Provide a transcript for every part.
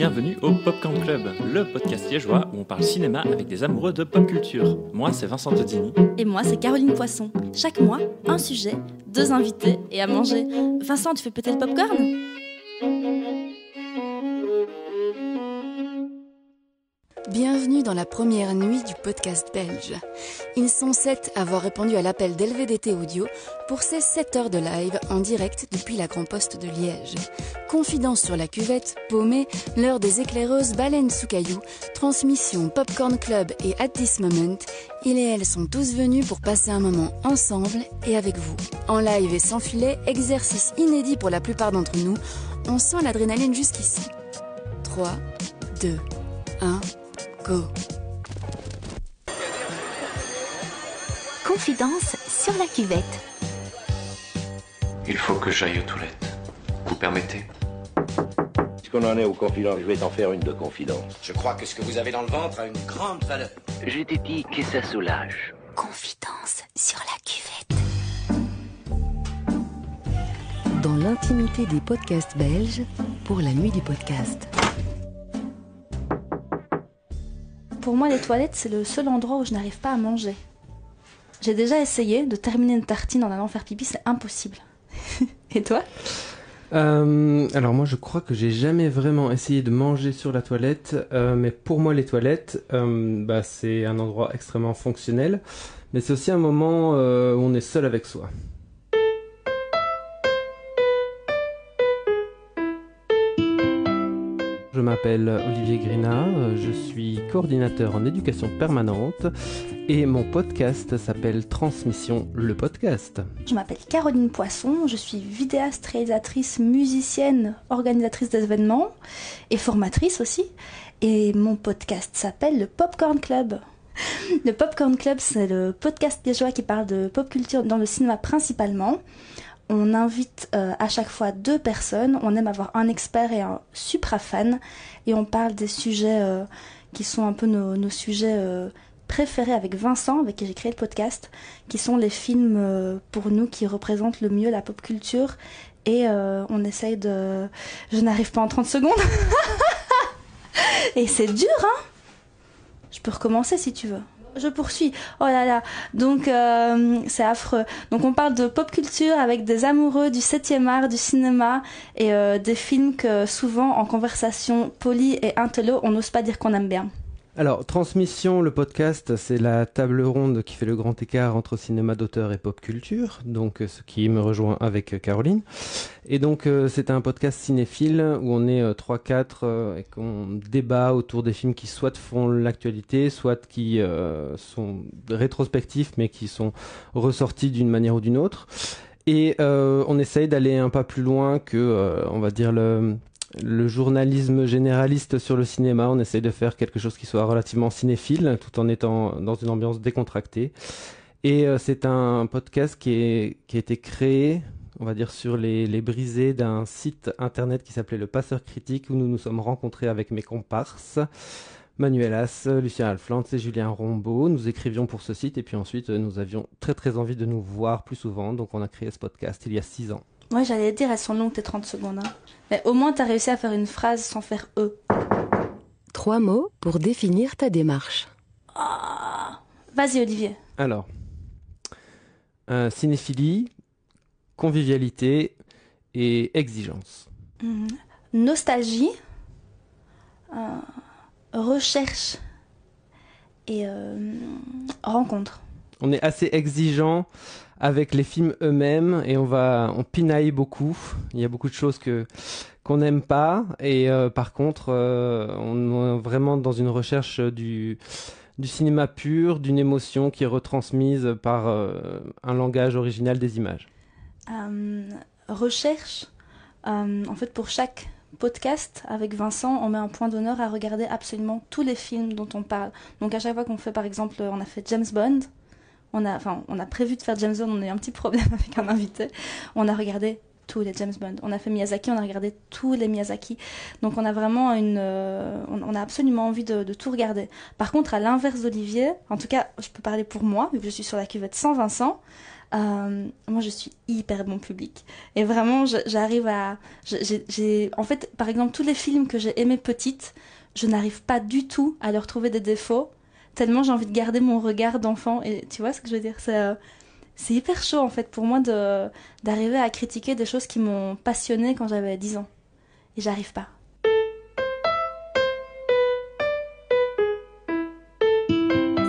bienvenue au Popcorn Club, le podcast liégeois où on parle cinéma avec des amoureux de pop culture. Moi, c'est Vincent Todini. Et moi, c'est Caroline Poisson. Chaque mois, un sujet, deux invités et à manger. Vincent, tu fais peut-être popcorn? Dans la première nuit du podcast belge. Ils sont sept à avoir répondu à l'appel d'LVDT Audio pour ces 7 heures de live en direct depuis la Grand Poste de Liège. Confidence sur la cuvette, paumée, l'heure des éclaireuses, baleines sous cailloux, transmission Popcorn Club et At This Moment, ils et elles sont tous venus pour passer un moment ensemble et avec vous. En live et sans filet, exercice inédit pour la plupart d'entre nous, on sent l'adrénaline jusqu'ici. 3, 2, 1... Go. Confidence sur la cuvette. Il faut que j'aille aux toilettes. Vous permettez? Puisqu'on en est aux confidences, je vais t'en faire une de confidence. Je crois que ce que vous avez dans le ventre a une grande valeur. Je t'ai dit que ça soulage. Confidence sur la cuvette. Dans l'intimité des podcasts belges, pour la nuit du podcast. Pour moi, les toilettes, c'est le seul endroit où je n'arrive pas à manger. J'ai déjà essayé de terminer une tartine en allant faire pipi, c'est impossible. Et toi? Euh, alors moi je crois que j'ai jamais vraiment essayé de manger sur la toilette, euh, mais pour moi les toilettes, euh, bah, c'est un endroit extrêmement fonctionnel, mais c'est aussi un moment où on est seul avec soi. Je m'appelle Olivier Grina, je suis coordinateur en éducation permanente et mon podcast s'appelle Transmission le podcast. Je m'appelle Caroline Poisson, je suis vidéaste, réalisatrice, musicienne, organisatrice d'événements et formatrice aussi. Et mon podcast s'appelle le Popcorn Club. Le Popcorn Club, c'est le podcast liégeois qui parle de pop culture dans le cinéma principalement. On invite euh, à chaque fois deux personnes. On aime avoir un expert et un supra fan. Et on parle des sujets euh, qui sont un peu nos, sujets euh, préférés avec Vincent, avec qui j'ai créé le podcast, qui sont les films pour nous qui représentent le mieux la pop culture. Et on essaye de... Je n'arrive pas en 30 secondes. et c'est dur, hein? Je peux recommencer si tu veux. Je poursuis. Oh là là. Donc euh, c'est affreux. Donc on parle de pop culture avec des amoureux du 7e art, du cinéma et euh, des films que souvent en conversation polie et intello, on n'ose pas dire qu'on aime bien. Alors, Transmission, le podcast, c'est la table ronde qui fait le grand écart entre cinéma d'auteur et pop culture, donc euh, ce qui me rejoint avec euh, Caroline. Et donc, euh, c'est un podcast cinéphile où on est euh, 3-4 euh, et qu'on débat autour des films qui soit font l'actualité, soit qui sont rétrospectifs mais qui sont ressortis d'une manière ou d'une autre. Et on essaye d'aller un pas plus loin que, on va dire, le, le journalisme généraliste sur le cinéma. On essaye de faire quelque chose qui soit relativement cinéphile, tout en étant dans une ambiance décontractée. Et euh, c'est un podcast qui, a été créé, on va dire, sur les, brisées d'un site internet qui s'appelait Le Passeur Critique, où nous nous sommes rencontrés avec mes comparses. Manuel As, Lucien Alflante et Julien Rombaud. Nous écrivions pour ce site et puis ensuite euh, nous avions très très envie de nous voir plus souvent. Donc on a créé ce podcast il y a six ans. Ouais, j'allais dire, elles sont longues tes 30 secondes. hein. Mais au moins, t'as réussi à faire une phrase sans faire E. Trois mots pour définir ta démarche. Ah. Vas-y, Olivier. Alors, euh, cinéphilie, convivialité et exigence. Mhm. Nostalgie, euh, recherche et euh, rencontre. On est assez exigeant avec les films eux-mêmes et on va on pinaille beaucoup. Il y a beaucoup de choses que qu'on n'aime pas et euh, par contre euh, on est vraiment dans une recherche du du cinéma pur, d'une émotion qui est retransmise par euh, un langage original des images. Recherche, en fait, pour chaque podcast avec Vincent, on met un point d'honneur à regarder absolument tous les films dont on parle. Donc à chaque fois qu'on fait, par exemple, on a fait James Bond, on a, enfin, on a prévu de faire James Bond, on a eu un petit problème avec un invité. On a regardé tous les James Bond. On a fait Miyazaki, on a regardé tous les Miyazaki. Donc on a vraiment une, euh, on, a absolument envie de, tout regarder. Par contre, à l'inverse d'Olivier, en tout cas, je peux parler pour moi, vu que je suis sur la cuvette sans Vincent. Euh, moi, je suis hyper bon public. Et vraiment, j'arrive à. J'ai, en fait, par exemple, tous les films que j'ai aimés petite, je n'arrive pas du tout à leur trouver des défauts, tellement j'ai envie de garder mon regard d'enfant. Et tu vois ce que je veux dire? C'est c'est hyper chaud, en fait, pour moi de, d'arriver à critiquer des choses qui m'ont passionné quand j'avais 10 ans. Et j'arrive pas.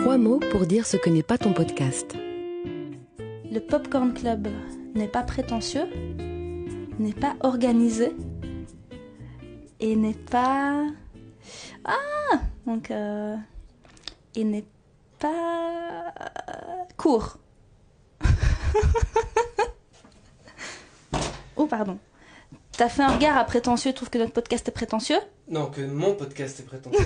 Trois mots pour dire ce que n'est pas ton podcast. Le Popcorn Club n'est pas prétentieux, n'est pas organisé et n'est pas... Ah Donc, euh... il n'est pas court. oh, pardon. T'as fait un regard à prétentieux, tu trouves que notre podcast est prétentieux Non, que mon podcast est prétentieux.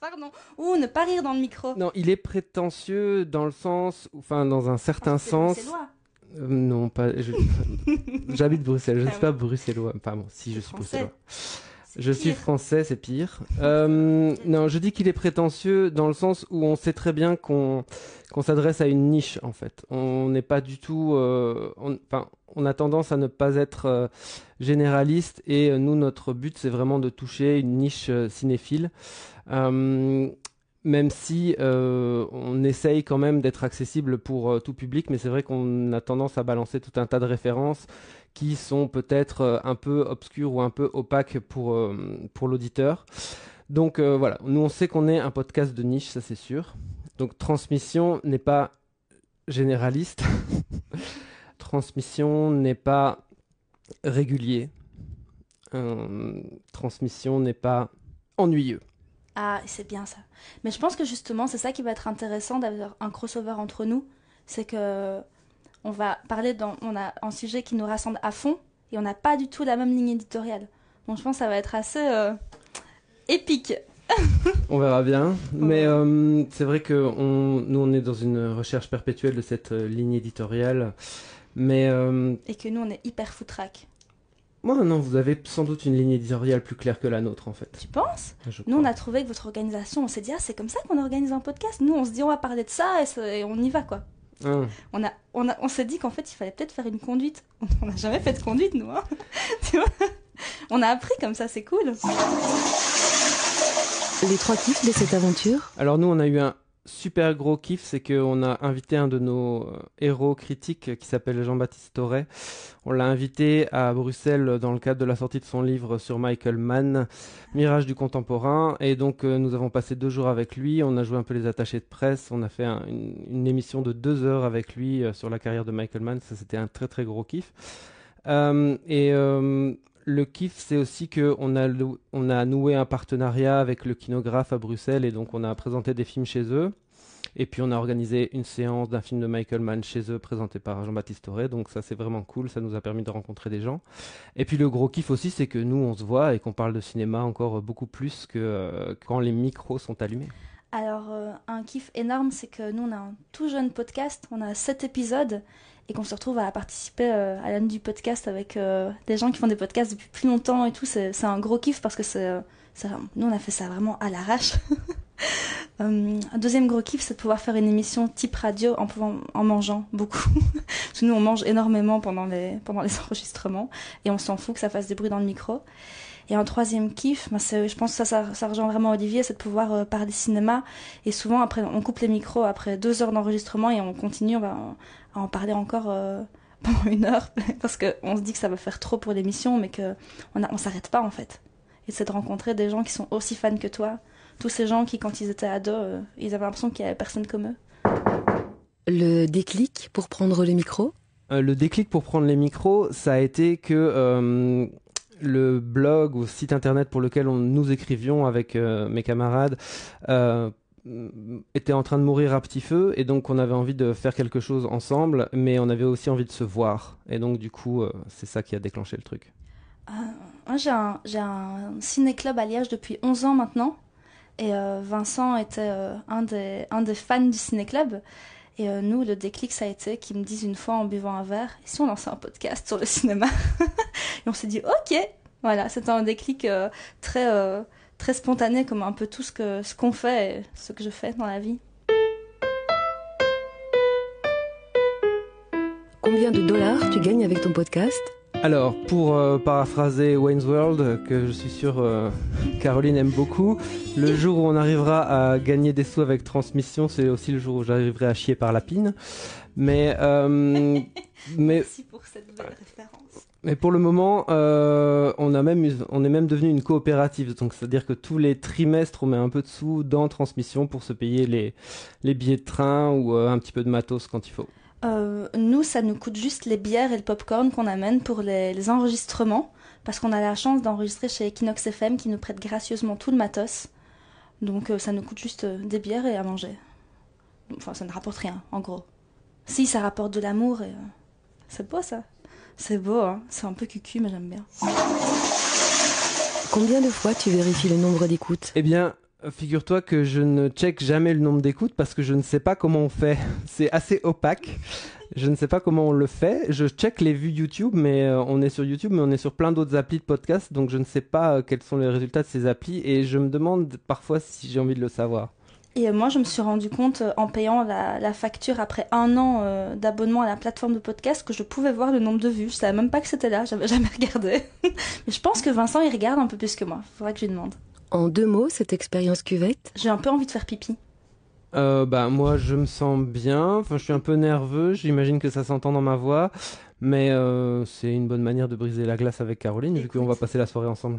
Pardon. Ou ne pas rire dans le micro. Non, il est prétentieux dans le sens, enfin dans un certain sens. Euh, non, pas. J'habite Bruxelles, je ne suis pas bruxellois. Enfin bon, si je suis bruxellois. Je suis français, c'est pire. Euh, non, je dis qu'il est prétentieux dans le sens où on sait très bien qu'on qu'on s'adresse à une niche en fait. On n'est pas du tout. Euh, enfin, on, a tendance à ne pas être euh, généraliste et nous notre but c'est vraiment de toucher une niche cinéphile. Même si on essaye quand même d'être accessible pour tout public, mais c'est vrai qu'on a tendance à balancer tout un tas de références qui sont peut-être euh, un peu obscurs ou un peu opaques pour, euh, pour l'auditeur. Donc euh, voilà, nous on sait qu'on est un podcast de niche, ça c'est sûr. Donc transmission n'est pas généraliste. transmission n'est pas régulier. transmission n'est pas ennuyeux. Ah, c'est bien ça. Mais je pense que justement, c'est ça qui va être intéressant d'avoir un crossover entre nous. C'est que on va parler dans, on a un sujet qui nous rassemble à fond et on n'a pas du tout la même ligne éditoriale. Donc je pense que ça va être assez euh, épique. on verra bien, mais euh, c'est vrai que nous on est dans une recherche perpétuelle de cette euh, ligne éditoriale, mais et que nous on est hyper foutraque. Moi non, vous avez sans doute une ligne éditoriale plus claire que la nôtre en fait. Tu penses Nous on a trouvé que votre organisation, on s'est dit ah c'est comme ça qu'on organise un podcast. Nous on se dit on va parler de ça et on y va quoi. Ah. On, a, on, a, on s'est dit qu'en fait, il fallait peut-être faire une conduite. On n'a jamais fait de conduite, nous. Hein tu vois on a appris comme ça, c'est cool. Les trois kiffs de cette aventure Alors nous, on a eu un super gros kiff, c'est qu'on a invité un de nos euh, héros critiques qui s'appelle Jean-Baptiste Torret. On l'a invité à Bruxelles dans le cadre de la sortie de son livre sur Michael Mann, Mirage du contemporain. Et donc euh, nous avons passé deux jours avec lui, on a joué un peu les attachés de presse, on a fait une, émission de deux heures avec lui euh, sur la carrière de Michael Mann. Ça c'était un très très gros kiff. Le kiff, c'est aussi qu'on a, on a noué un partenariat avec le kinographe à Bruxelles et donc on a présenté des films chez eux. Et puis on a organisé une séance d'un film de Michael Mann chez eux présenté par Jean-Baptiste Toré. Donc ça c'est vraiment cool, ça nous a permis de rencontrer des gens. Et puis le gros kiff aussi c'est que nous on se voit et qu'on parle de cinéma encore beaucoup plus que euh, quand les micros sont allumés. Alors euh, un kiff énorme c'est que nous on a un tout jeune podcast, on a sept épisodes et qu'on se retrouve à participer euh, à l'année du podcast avec euh, des gens qui font des podcasts depuis plus longtemps et tout. C'est un gros kiff parce que euh, nous on a fait ça vraiment à l'arrache. un deuxième gros kiff, c'est de pouvoir faire une émission type radio en, mangeant beaucoup. parce que nous on mange énormément pendant les, enregistrements et on s'en fout que ça fasse des bruits dans le micro. Et un troisième kiff, ben je pense que ça, ça, rejoint vraiment Olivier, c'est de pouvoir parler cinéma. Et souvent, après, on coupe les micros après deux heures d'enregistrement et on continue, on va, à en parler encore euh, pendant une heure parce qu'on se dit que ça va faire trop pour l'émission, mais qu'on on s'arrête pas en fait. Et c'est de rencontrer des gens qui sont aussi fans que toi, tous ces gens qui, quand ils étaient ados, euh, ils avaient l'impression qu'il y avait personne comme eux. Le déclic pour prendre le micro euh, Le déclic pour prendre les micros, ça a été que le blog ou site internet pour lequel on, nous écrivions avec mes camarades était en train de mourir à petit feu et donc on avait envie de faire quelque chose ensemble, mais on avait aussi envie de se voir. Et donc du coup, euh, c'est ça qui a déclenché le truc. Euh, moi, j'ai un, ciné-club à Liège depuis 11 ans maintenant. Et euh, Vincent était un, des, fans du ciné-club. Et nous, le déclic, ça a été qu'ils me disent une fois en buvant un verre, et si on lançait un podcast sur le cinéma? Et on s'est dit, ok, voilà, c'était un déclic très, très spontané, comme un peu tout ce que ce qu'on fait et ce que je fais dans la vie. Combien de dollars tu gagnes avec ton podcast? Alors, pour euh, paraphraser Wayne's World, que je suis sûr euh, Caroline aime beaucoup, le jour où on arrivera à gagner des sous avec transmission, c'est aussi le jour où j'arriverai à chier par la pine. Mais, euh, mais, Merci pour cette belle référence. Mais pour le moment, euh, on, a même, on est même devenu une coopérative. Donc, c'est-à-dire que tous les trimestres, on met un peu de sous dans transmission pour se payer les, les billets de train ou euh, un petit peu de matos quand il faut. Euh, nous, ça nous coûte juste les bières et le popcorn qu'on amène pour les, les enregistrements, parce qu'on a la chance d'enregistrer chez Equinox FM qui nous prête gracieusement tout le matos. Donc ça nous coûte juste des bières et à manger. Enfin, ça ne rapporte rien, en gros. Si, ça rapporte de l'amour et... c'est beau ça. C'est beau, hein. C'est un peu cucu, mais j'aime bien. Combien de fois tu vérifies le nombre d'écoutes? Eh bien, figure-toi que je ne check jamais le nombre d'écoutes parce que je ne sais pas comment on fait. C'est assez opaque. Je ne sais pas comment on le fait. Je check les vues YouTube, mais euh, on est sur YouTube, mais on est sur plein d'autres applis de podcast, donc je ne sais pas euh, quels sont les résultats de ces applis et je me demande parfois si j'ai envie de le savoir. Et euh, moi, je me suis rendu compte euh, en payant la, la facture après un an euh, d'abonnement à la plateforme de podcast que je pouvais voir le nombre de vues. Je savais même pas que c'était là, j'avais jamais regardé. Mais je pense que Vincent, il regarde un peu plus que moi. Faudrait que je lui demande. En deux mots, cette expérience cuvette? J'ai un peu envie de faire pipi. Euh, bah moi je me sens bien. Enfin, je suis un peu nerveux. J'imagine que ça s'entend dans ma voix, mais euh, c'est une bonne manière de briser la glace avec Caroline vu qu'on va passer la soirée ensemble.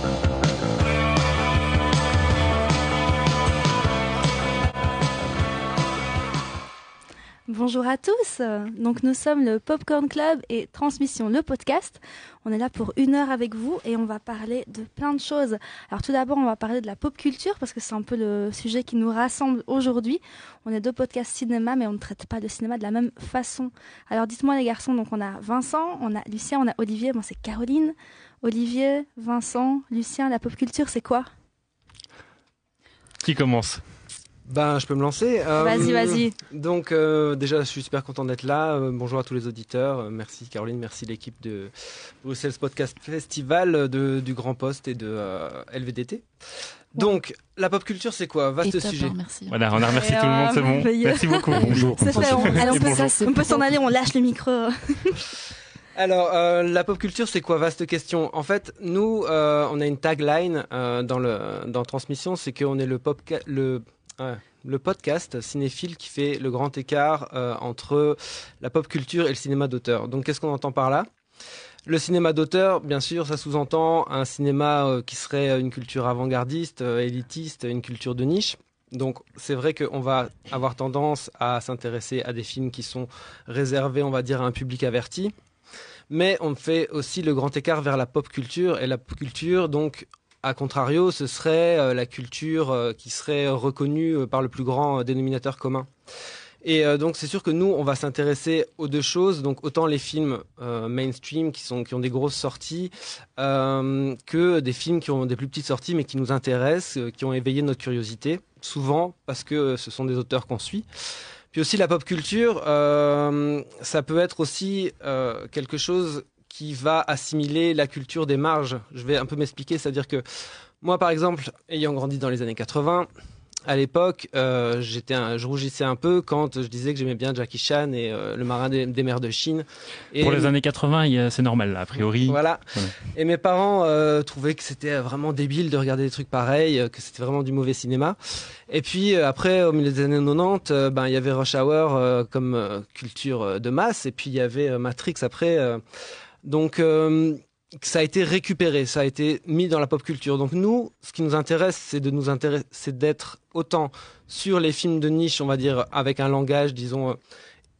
Bonjour à tous. Donc nous sommes le Popcorn Club et Transmission le podcast. On est là pour une heure avec vous et on va parler de plein de choses. Alors tout d'abord, on va parler de la pop culture parce que c'est un peu le sujet qui nous rassemble aujourd'hui. On est deux podcasts cinéma mais on ne traite pas le cinéma de la même façon. Alors dites-moi les garçons, donc on a Vincent, on a Lucien, on a Olivier, moi c'est Caroline. Olivier, Vincent, Lucien, la pop culture c'est quoi? Qui commence? Ben, je peux me lancer. Euh, Vas-y, vas-y. Donc, euh, déjà, je suis super content d'être là. Euh, bonjour à tous les auditeurs. Euh, merci Caroline, merci l'équipe de Bruxelles Podcast Festival, de, du Grand Poste et de euh, LVDT. Donc, la pop culture, c'est quoi? Vaste sujet. hein, merci. Voilà, on a remercié Et, tout le monde, c'est bon. Merci beaucoup. Bonjour. C'est fait, on, allez, on Et peut, bonjour. on peut s'en aller, on lâche le micro. Alors, euh, la pop culture, c'est quoi? Vaste question. En fait, nous, euh, on a une tagline euh, dans le dans Transmission, c'est qu'on est le pop le le podcast cinéphile qui fait le grand écart euh, entre la pop culture et le cinéma d'auteur. Donc, qu'est-ce qu'on entend par là? Le cinéma d'auteur, bien sûr, ça sous-entend un cinéma euh, qui serait une culture avant-gardiste, euh, élitiste, une culture de niche. Donc c'est vrai qu'on va avoir tendance à s'intéresser à des films qui sont réservés, on va dire, à un public averti. Mais on fait aussi le grand écart vers la pop culture. Et la pop culture, donc, à contrario, ce serait euh, la culture euh, qui serait reconnue euh, par le plus grand dénominateur commun. Et donc c'est sûr que nous, on va s'intéresser aux deux choses, donc autant les films mainstream qui, sont, qui ont des grosses sorties, que des films qui ont des plus petites sorties mais qui nous intéressent, qui ont éveillé notre curiosité, souvent parce que ce sont des auteurs qu'on suit. Puis aussi la pop culture, ça peut être aussi quelque chose qui va assimiler la culture des marges. Je vais un peu m'expliquer, c'est-à-dire que moi par exemple, ayant grandi dans les années 80, à l'époque, euh, j'étais, je rougissais un peu quand je disais que j'aimais bien Jackie Chan et euh, le marin des, des mers de Chine. Et Pour les années 80, il y a- c'est normal, là, a priori. Voilà. Et mes parents euh, trouvaient que c'était vraiment débile de regarder des trucs pareils, que c'était vraiment du mauvais cinéma. Et puis après, au milieu des années 90, euh, ben il y avait Rush Hour comme culture de masse, et puis il y avait Matrix après. Donc euh, ça a été récupéré, ça a été mis dans la pop culture. Donc nous, ce qui nous intéresse, c'est de nous intéresser, d'être autant sur les films de niche, on va dire, avec un langage, disons. euh,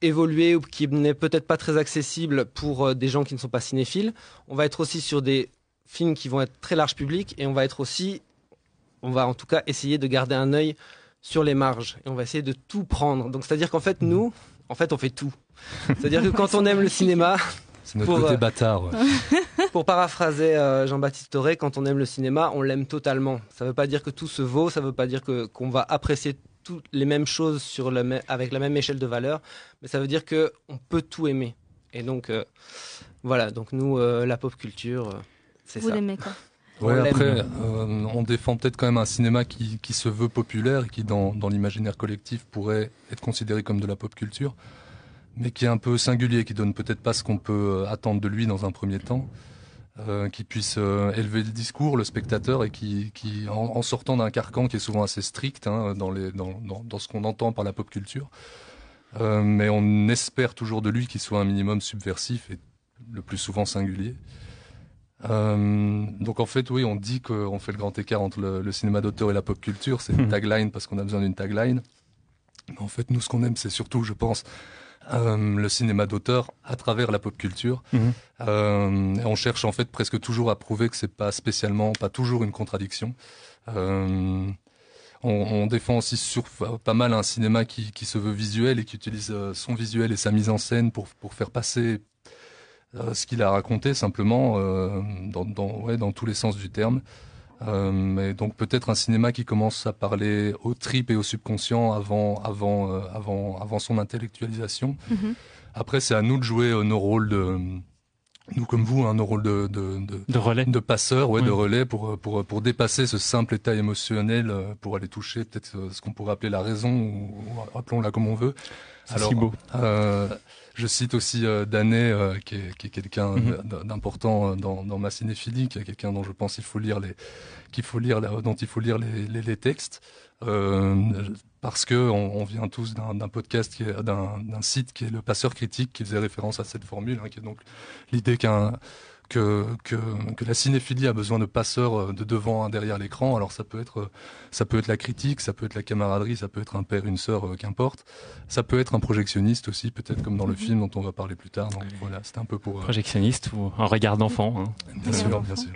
évolué ou qui n'est peut-être pas très accessible pour euh, des gens qui ne sont pas cinéphiles. On va être aussi sur des films qui vont être très large public et on va être aussi on va en tout cas essayer de garder un œil sur les marges et on va essayer de tout prendre. Donc c'est-à-dire qu'en fait nous, en fait on fait tout. C'est-à-dire que quand on aime le cinéma, c'est notre côté bâtard. Ouais. pour paraphraser euh, Jean-Baptiste Toré, quand on aime le cinéma, on l'aime totalement. Ça ne veut pas dire que tout se vaut, ça ne veut pas dire que qu'on va apprécier toutes les mêmes choses sur avec la même échelle de valeur, mais ça veut dire que on peut tout aimer. Et donc euh, voilà, donc nous euh, la pop culture, c'est ça. Vous l'aimez quoi? Ouais, après, on défend peut-être quand même un cinéma qui, qui, se veut populaire et qui, dans, dans l'imaginaire collectif, pourrait être considéré comme de la pop culture mais qui est un peu singulier, qui donne peut-être pas ce qu'on peut euh, attendre de lui dans un premier temps, euh, qui puisse euh, élever le discours, le spectateur, et qui, qui en, sortant d'un carcan qui est souvent assez strict hein, dans, les, dans, dans, dans, ce qu'on entend par la pop culture, euh, mais on espère toujours de lui qu'il soit un minimum subversif et le plus souvent singulier. Euh, donc en fait, oui, on dit qu'on fait le grand écart entre le, le cinéma d'auteur et la pop culture. C'est une tagline parce qu'on a besoin d'une tagline. Mais en fait, nous, ce qu'on aime, c'est surtout, je pense, euh, le cinéma d'auteur à travers la pop culture. Mhm. Euh, on cherche en fait presque toujours à prouver que c'est pas spécialement, pas toujours une contradiction. Euh, on, on, défend aussi sur pas mal un cinéma qui, qui se veut visuel et qui utilise son visuel et sa mise en scène pour, pour faire passer ce qu'il a raconté simplement dans, dans, ouais, dans tous les sens du terme. Euh, mais donc peut-être un cinéma qui commence à parler au trip et au subconscient avant, avant, euh, avant, avant son intellectualisation. Mhm. Mm -hmm. Après, c'est à nous de jouer euh, nos rôles de nous comme vous, hein, nos rôles de, de, de, de relais, de passeurs, ouais, Oui. de relais pour, pour, pour dépasser ce simple état émotionnel, euh, pour aller toucher peut-être euh, ce qu'on pourrait appeler la raison, ou, ou appelons-la comme on veut. C'est si beau. Euh, je cite aussi euh, Danet, euh, qui est, qui est quelqu'un Mhm. d'important euh, dans, dans ma cinéphilie, qui est quelqu'un dont je pense qu'il faut lire les, qu'il faut lire, dont il faut lire les, les, les textes, euh, parce que on, on vient tous d'un d'un podcast, qui est- d'un d'un site qui est le Passeur critique, qui faisait référence à cette formule, hein, qui est donc l'idée qu'un que, que, que la cinéphilie a besoin de passeurs euh, de devant, un derrière l'écran. Alors ça peut être euh, ça peut être la critique, ça peut être la camaraderie, ça peut être un père, une sœur, euh, qu'importe. Ça peut être un projectionniste aussi, peut-être comme dans le film dont on va parler plus tard. Donc voilà, c'était un peu pour. euh, Projectionniste ou un regard d'enfant. hein. Bien sûr, bien sûr.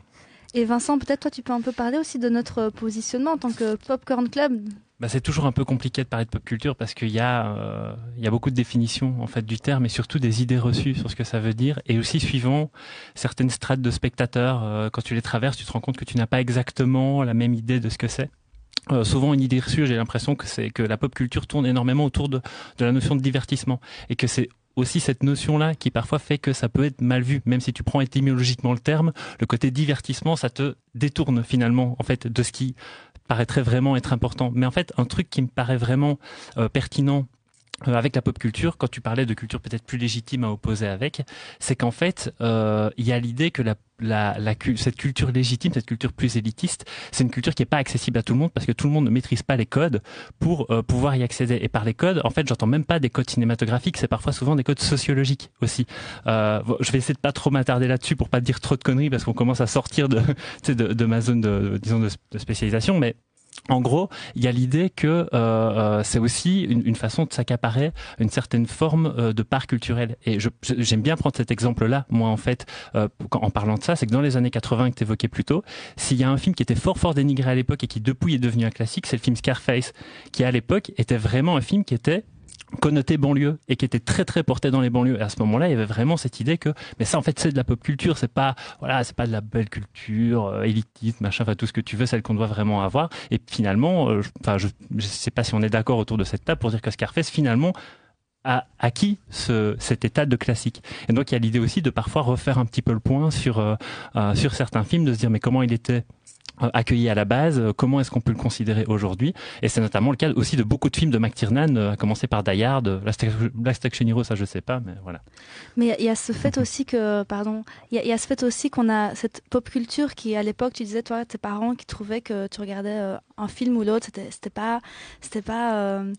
Et Vincent, peut-être toi, tu peux un peu parler aussi de notre positionnement en tant que Popcorn Club. Bah, c'est toujours un peu compliqué de parler de pop culture parce qu'il y a euh, y a beaucoup de définitions en fait du terme et surtout des idées reçues sur ce que ça veut dire. Et aussi suivant certaines strates de spectateurs euh, quand tu les traverses tu te rends compte que tu n'as pas exactement la même idée de ce que c'est. Euh, souvent une idée reçue j'ai l'impression que c'est que la pop culture tourne énormément autour de, de la notion de divertissement. Et que c'est aussi cette notion-là qui parfois fait que ça peut être mal vu, même si tu prends étymologiquement le terme, le côté divertissement, ça te détourne finalement en fait de ce qui paraîtrait vraiment être important. Mais en fait, un truc qui me paraît vraiment euh, pertinent avec la pop culture, quand tu parlais de culture peut-être plus légitime à opposer avec, c'est qu'en fait, euh, il y a l'idée que la, la, la, cette culture légitime, cette culture plus élitiste, c'est une culture qui est pas accessible à tout le monde parce que tout le monde ne maîtrise pas les codes pour euh, pouvoir y accéder. Et par les codes, en fait, j'entends même pas des codes cinématographiques, c'est parfois souvent des codes sociologiques aussi. Euh, je vais essayer de pas trop m'attarder là-dessus pour pas dire trop de conneries parce qu'on commence à sortir de, de, de ma zone de, disons de spécialisation, mais en gros, il y a l'idée que euh, euh, c'est aussi une, façon de s'accaparer une certaine forme euh, de part culturelle. Et j'aime bien prendre cet exemple-là, moi en fait, en parlant de ça, c'est que dans les années 80 que tu évoquais plus tôt, s'il y a un film qui était fort fort dénigré à l'époque et qui depuis est devenu un classique, c'est le film Scarface, qui à l'époque était vraiment un film qui était connoté banlieue et qui était très très porté dans les banlieues. Et à ce moment-là, il y avait vraiment cette idée que, mais ça en fait c'est de la pop culture, c'est pas voilà, c'est pas de la belle culture euh, élitiste, machin, enfin tout ce que tu veux, celle qu'on doit vraiment avoir. Et finalement, euh, je, je sais pas si on est d'accord autour de cette table pour dire que Scarface finalement a acquis ce, cet état de classique. Et donc il y a l'idée aussi de parfois refaire un petit peu le point sur euh, sur certains films, de se dire mais comment il était? Accueilli à la base, comment est-ce qu'on peut le considérer aujourd'hui? Et c'est notamment le cas aussi de beaucoup de films de McTiernan, à commencer par Die Hard, Last Action Hero, ça je sais pas, mais voilà. Mais il y a ce fait aussi que, pardon, il y, a ce fait aussi qu'on a cette pop culture qui, à l'époque, tu disais, toi, tes parents qui trouvaient que tu regardais euh, un film ou l'autre, c'était pas, c'était pas. Euh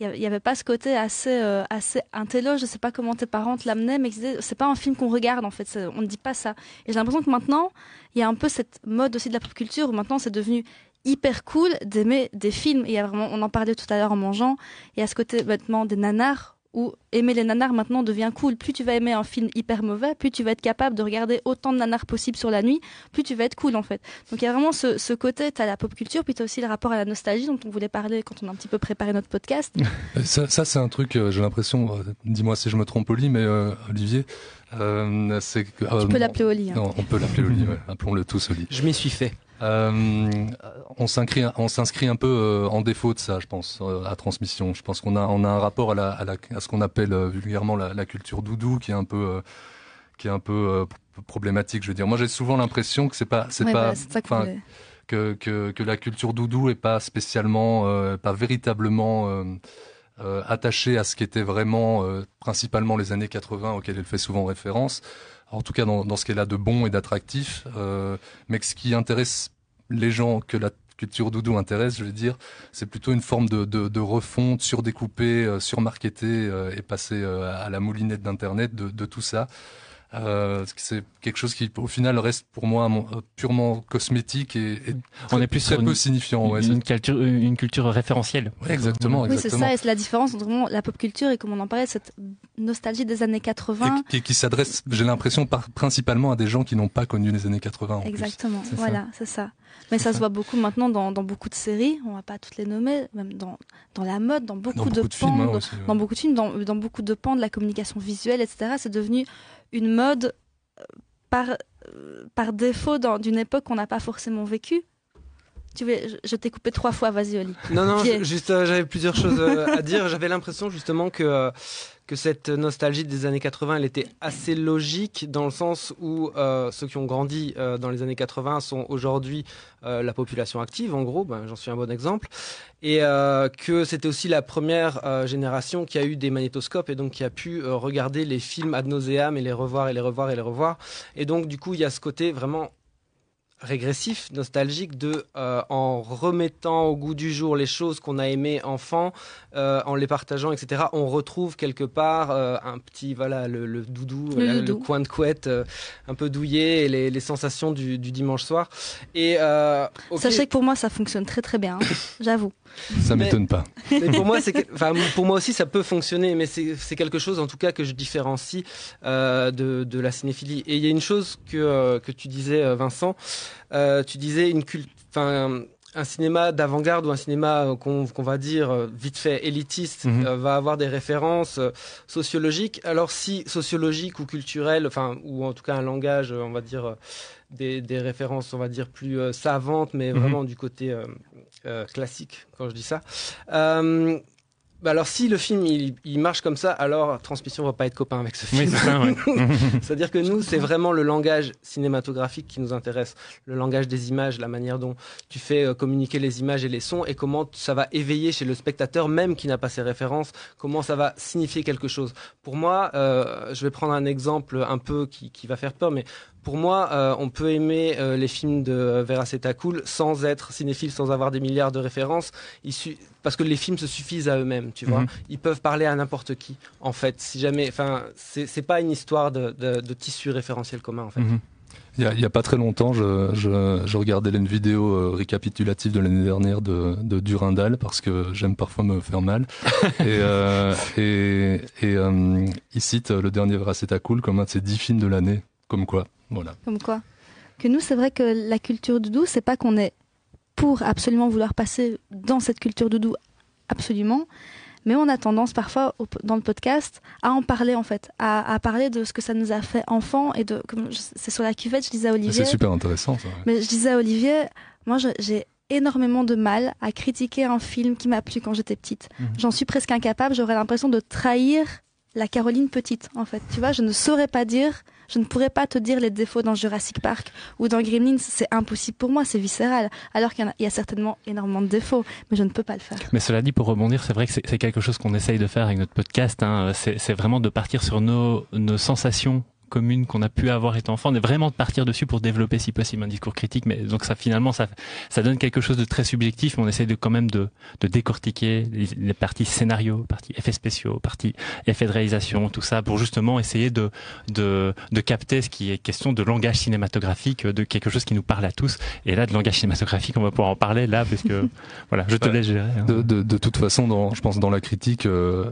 il n'y avait pas ce côté assez euh, assez intello. Je sais pas comment tes parents te l'amenaient mais c'est pas un film qu'on regarde en fait. On ne dit pas ça. Et j'ai l'impression que maintenant il y a un peu cette mode aussi de la pop culture où maintenant c'est devenu hyper cool d'aimer des films. Il y a vraiment on en parlait tout à l'heure en mangeant. Il y a ce côté maintenant des nanars où aimer les nanars maintenant devient cool. Plus tu vas aimer un film hyper mauvais, plus tu vas être capable de regarder autant de nanars possible sur la nuit, plus tu vas être cool en fait. Donc il y a vraiment ce, ce côté, tu as la pop culture, puis tu as aussi le rapport à la nostalgie dont on voulait parler quand on a un petit peu préparé notre podcast. ça, ça c'est un truc, euh, j'ai l'impression, euh, dis-moi si je me trompe Oli, mais euh, Olivier, euh, c'est que... tu peux l'appeler Oli. Hein. Non, on peut l'appeler Oli, ouais. appelons-le tous Oli. Je m'y suis fait. Euh, on s'inscrit, on s'inscrit un peu euh, en défaut de ça, je pense, euh, à transmission. Je pense qu'on a, on a un rapport à, la, à, la, à ce qu'on appelle vulgairement la, la, culture doudou, qui est un peu, qui est un peu problématique. Je veux dire, moi, j'ai souvent l'impression que c'est pas, c'est ouais, pas, bah, que, que, que la culture doudou est pas spécialement, pas véritablement attachée à ce qui était vraiment principalement les années 80 auxquelles elle fait souvent référence, en tout cas dans, dans ce qu'elle a de bon et d'attractif, euh, mais que ce qui intéresse les gens que la culture doudou intéresse, je veux dire, c'est plutôt une forme de, de, de refonte surdécoupée, euh, surmarketée euh, et passée euh, à la moulinette d'internet de, tout ça. Euh, c'est quelque chose qui, au final, reste pour moi purement cosmétique et, et on est plus très sur peu une, signifiant. Ouais, une, culture, une culture référentielle. Ouais, exactement, Oui, c'est ça, et c'est la différence entre vraiment la pop culture et comme on en parlait, cette nostalgie des années 80. Et qui, qui s'adresse, j'ai l'impression, principalement à des gens qui n'ont pas connu les années 80. En Exactement, plus. voilà, c'est ça. Mais ça, ça, se voit beaucoup maintenant dans, dans, beaucoup de séries, on va pas toutes les nommer, même dans, dans la mode, dans beaucoup, dans de, beaucoup pans, de films, hein, aussi, ouais. dans beaucoup de films, dans, dans beaucoup de pans de la communication visuelle, etc. C'est devenu une mode par, par défaut d'une époque qu'on n'a pas forcément vécue. Tu veux, je, je t'ai coupé trois fois, vas-y Oli. Non, non, juste euh, j'avais plusieurs choses euh, à dire. J'avais l'impression justement que euh, que cette nostalgie des années 80, elle était assez logique dans le sens où euh, ceux qui ont grandi euh, dans les années 80 sont aujourd'hui euh, la population active, en gros, ben, j'en suis un bon exemple, et que c'était aussi la première génération qui a eu des magnétoscopes et donc qui a pu regarder les films ad nauseam et les revoir et les revoir et les revoir. Et donc du coup, il y a ce côté vraiment régressif, nostalgique de euh, en remettant au goût du jour les choses qu'on a aimées enfant, euh, en les partageant, etc. On retrouve quelque part euh, un petit voilà le, le doudou, Le doudou. coin de couette euh, un peu douillé et les, les sensations du, du dimanche soir. Et euh, ok, Sachez que pour moi, ça fonctionne très très bien, hein. j'avoue. Ça m'étonne pas. mais pour moi, c'est, que- enfin, pour moi aussi, ça peut fonctionner, mais c'est, quelque chose, en tout cas, que je différencie euh, de, de la cinéphilie. Et il y a une chose que euh, que tu disais, euh, Vincent. Euh, tu disais une culte, enfin. Un cinéma d'avant-garde ou un cinéma qu'on va dire vite fait élitiste Mhm. euh, va avoir des références euh, sociologiques. Alors si sociologique ou culturel, enfin ou en tout cas un langage, on va dire des, des références, on va dire plus euh, savantes, mais Mhm. vraiment du côté euh, classique quand je dis ça. Euh, bah alors si le film il, il marche comme ça, alors Transmission va pas être copain avec ce film. Oui, ouais. C'est-à-dire que nous, c'est vraiment le langage cinématographique qui nous intéresse, le langage des images, la manière dont tu fais euh, communiquer les images et les sons, et comment ça va éveiller chez le spectateur, même qui n'a pas ces références, comment ça va signifier quelque chose. Pour moi, euh, je vais prendre un exemple un peu qui, qui va faire peur, mais pour moi, euh, on peut aimer euh, les films de Vera Cool sans être cinéphile, sans avoir des milliards de références, parce que les films se suffisent à eux-mêmes, tu vois. Mhm. Ils peuvent parler à n'importe qui, en fait. Si jamais, enfin, c'est pas une histoire de, de, de tissu référentiel commun, en fait. Mhm. Il y a, pas très longtemps, je, je, je regardais une vidéo euh, récapitulative de l'année dernière de, de Durandal parce que j'aime parfois me faire mal. et euh, et, et euh, il cite le dernier Veraceta Cool comme un de ses dix films de l'année. Comme quoi, voilà. Comme quoi Que nous, c'est vrai que la culture doudou, c'est pas qu'on est pour absolument vouloir passer dans cette culture doudou, absolument, mais on a tendance parfois au- dans le podcast à en parler en fait, à, à parler de ce que ça nous a fait enfant et de, c'est sur la cuvette, je disais à Olivier. C'est super intéressant. Ça, ouais. Mais je disais à Olivier, moi j'ai énormément de mal à critiquer un film qui m'a plu quand j'étais petite. Mhm. J'en suis presque incapable, j'aurais l'impression de trahir la Caroline petite en fait. Tu vois, je ne saurais pas dire, je ne pourrais pas te dire les défauts dans Jurassic Park ou dans Gremlins, c'est impossible pour moi, c'est viscéral. Alors qu'il y, a- certainement énormément de défauts, mais je ne peux pas le faire. Mais cela dit, pour rebondir, c'est vrai que c'est quelque chose qu'on essaye de faire avec notre podcast. Hein. C'est vraiment de partir sur nos sensations communes qu'on a pu avoir étant enfant, mais vraiment de partir dessus pour développer si possible un discours critique. Mais donc ça finalement ça ça donne quelque chose de très subjectif, mais on essaie de quand même de, de décortiquer les, les parties scénario, parties effets spéciaux, parties effets de réalisation, tout ça pour justement essayer de de de capter ce qui est question de langage cinématographique, de quelque chose qui nous parle à tous. Et là de langage cinématographique, on va pouvoir en parler là parce que voilà, je te Ouais. laisse gérer. hein. De, de, de toute façon, dans, je pense dans la critique, euh,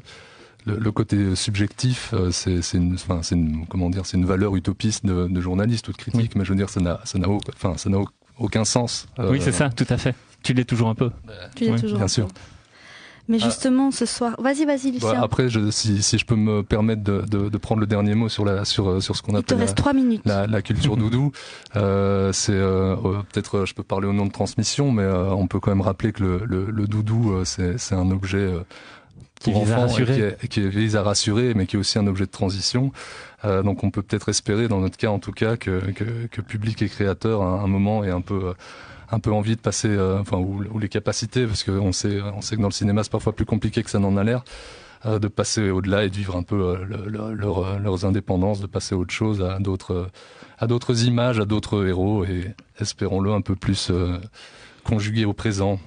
le, le, côté subjectif, euh, c'est une, enfin, c'est une, comment dire, c'est une valeur utopiste de, de journaliste ou de critique, oui. mais je veux dire, ça n'a, ça n'a, enfin, ça n'a aucun sens. Euh, oui, c'est ça, tout à fait. Tu l'es toujours un peu. Tu l'es Oui, toujours bien un sûr. peu. Mais justement, ce soir, vas-y, vas-y, Lucien. Bah, après, je, si, si je peux me permettre de, de, de prendre le dernier mot sur la sur sur ce qu'on Il te appelle reste la, trois minutes. la, la culture doudou, euh, c'est euh, euh, peut-être euh, je peux parler au nom de transmission, mais euh, on peut quand même rappeler que le, le, le doudou euh, c'est c'est un objet euh, Qui pour vise à enfants et rassurer. qui, est- qui vise à rassurer, mais qui est aussi un objet de transition. Euh, donc on peut peut-être espérer, dans notre cas en tout cas, que, que, que public et créateur à un moment est un peu euh, un peu envie de passer, euh, enfin ou, ou les capacités, parce qu'on sait on sait que dans le cinéma c'est parfois plus compliqué que ça n'en a l'air. euh, de passer au-delà et de vivre un peu euh, le- le- leur, euh, leurs indépendances, de passer à autre chose, à d'autres, à d'autres images, à d'autres héros et espérons-le un peu plus euh, conjugué au présent.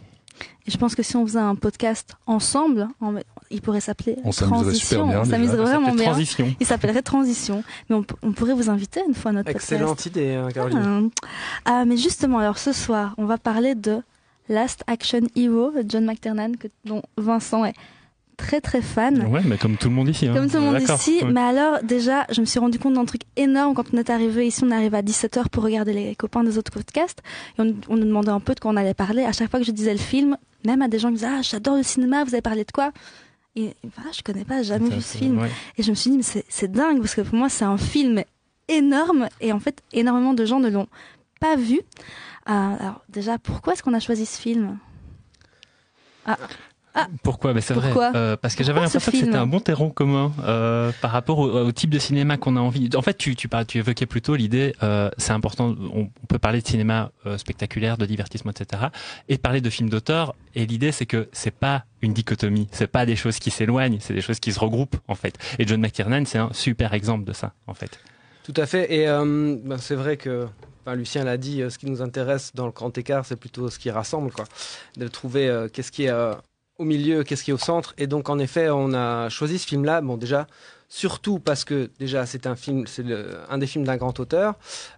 Et je pense que si on faisait un podcast ensemble, en- il pourrait s'appeler On s'amuserait super Transition. bien, On s'amuserait vraiment bien. Transition. Il s'appellerait Transition. Mais on, pourrait vous inviter une fois à notre Excellente idée, hein, Caroline. Ah. Ah, mais justement, alors ce soir, on va parler de Last Action Hero de John McTiernan, que, dont Vincent est très très fan. Ouais, mais comme tout le monde ici. hein. Comme tout le monde ici, ouais. mais alors déjà, je me suis rendu compte d'un truc énorme quand on est arrivé ici. On arrive à 17h pour regarder les copains des autres podcasts. Et on, on nous demandait un peu de quoi on allait parler. À chaque fois que je disais le film, même à des gens qui disaient Ah, j'adore le cinéma, vous avez parlé de quoi? Et ah, je connais pas, jamais vu ce film. ouais. Et je me suis dit, mais c'est c'est dingue parce que pour moi, c'est un film énorme. Et en fait, énormément de gens ne l'ont pas vu. Euh, alors déjà, pourquoi est-ce qu'on a choisi ce film? Ah, Pourquoi? Ben C'est vrai. Pourquoi? Euh, parce que j'avais l'impression que c'était un bon terreau commun euh, par rapport au, au type de cinéma qu'on a envie. En fait, tu, tu, parlais- tu évoquais plutôt l'idée, euh, c'est important, on, on peut parler de cinéma euh, spectaculaire, de divertissement, etc. Et parler de films d'auteur. Et l'idée, c'est que c'est pas une dichotomie, c'est pas des choses qui s'éloignent, c'est des choses qui se regroupent en fait. Et John McTiernan, c'est un super exemple de ça en fait. Tout à fait. Et euh, ben, c'est vrai que enfin, Lucien l'a dit, euh, ce qui nous intéresse dans le grand écart, c'est plutôt ce qui rassemble, quoi. De trouver euh, qu'est-ce qui est euh, au milieu, qu'est-ce qui est au centre. Et donc, en effet, on a choisi ce film-là. Bon, déjà. Surtout parce que déjà c'est un film, c'est un des films d'un grand auteur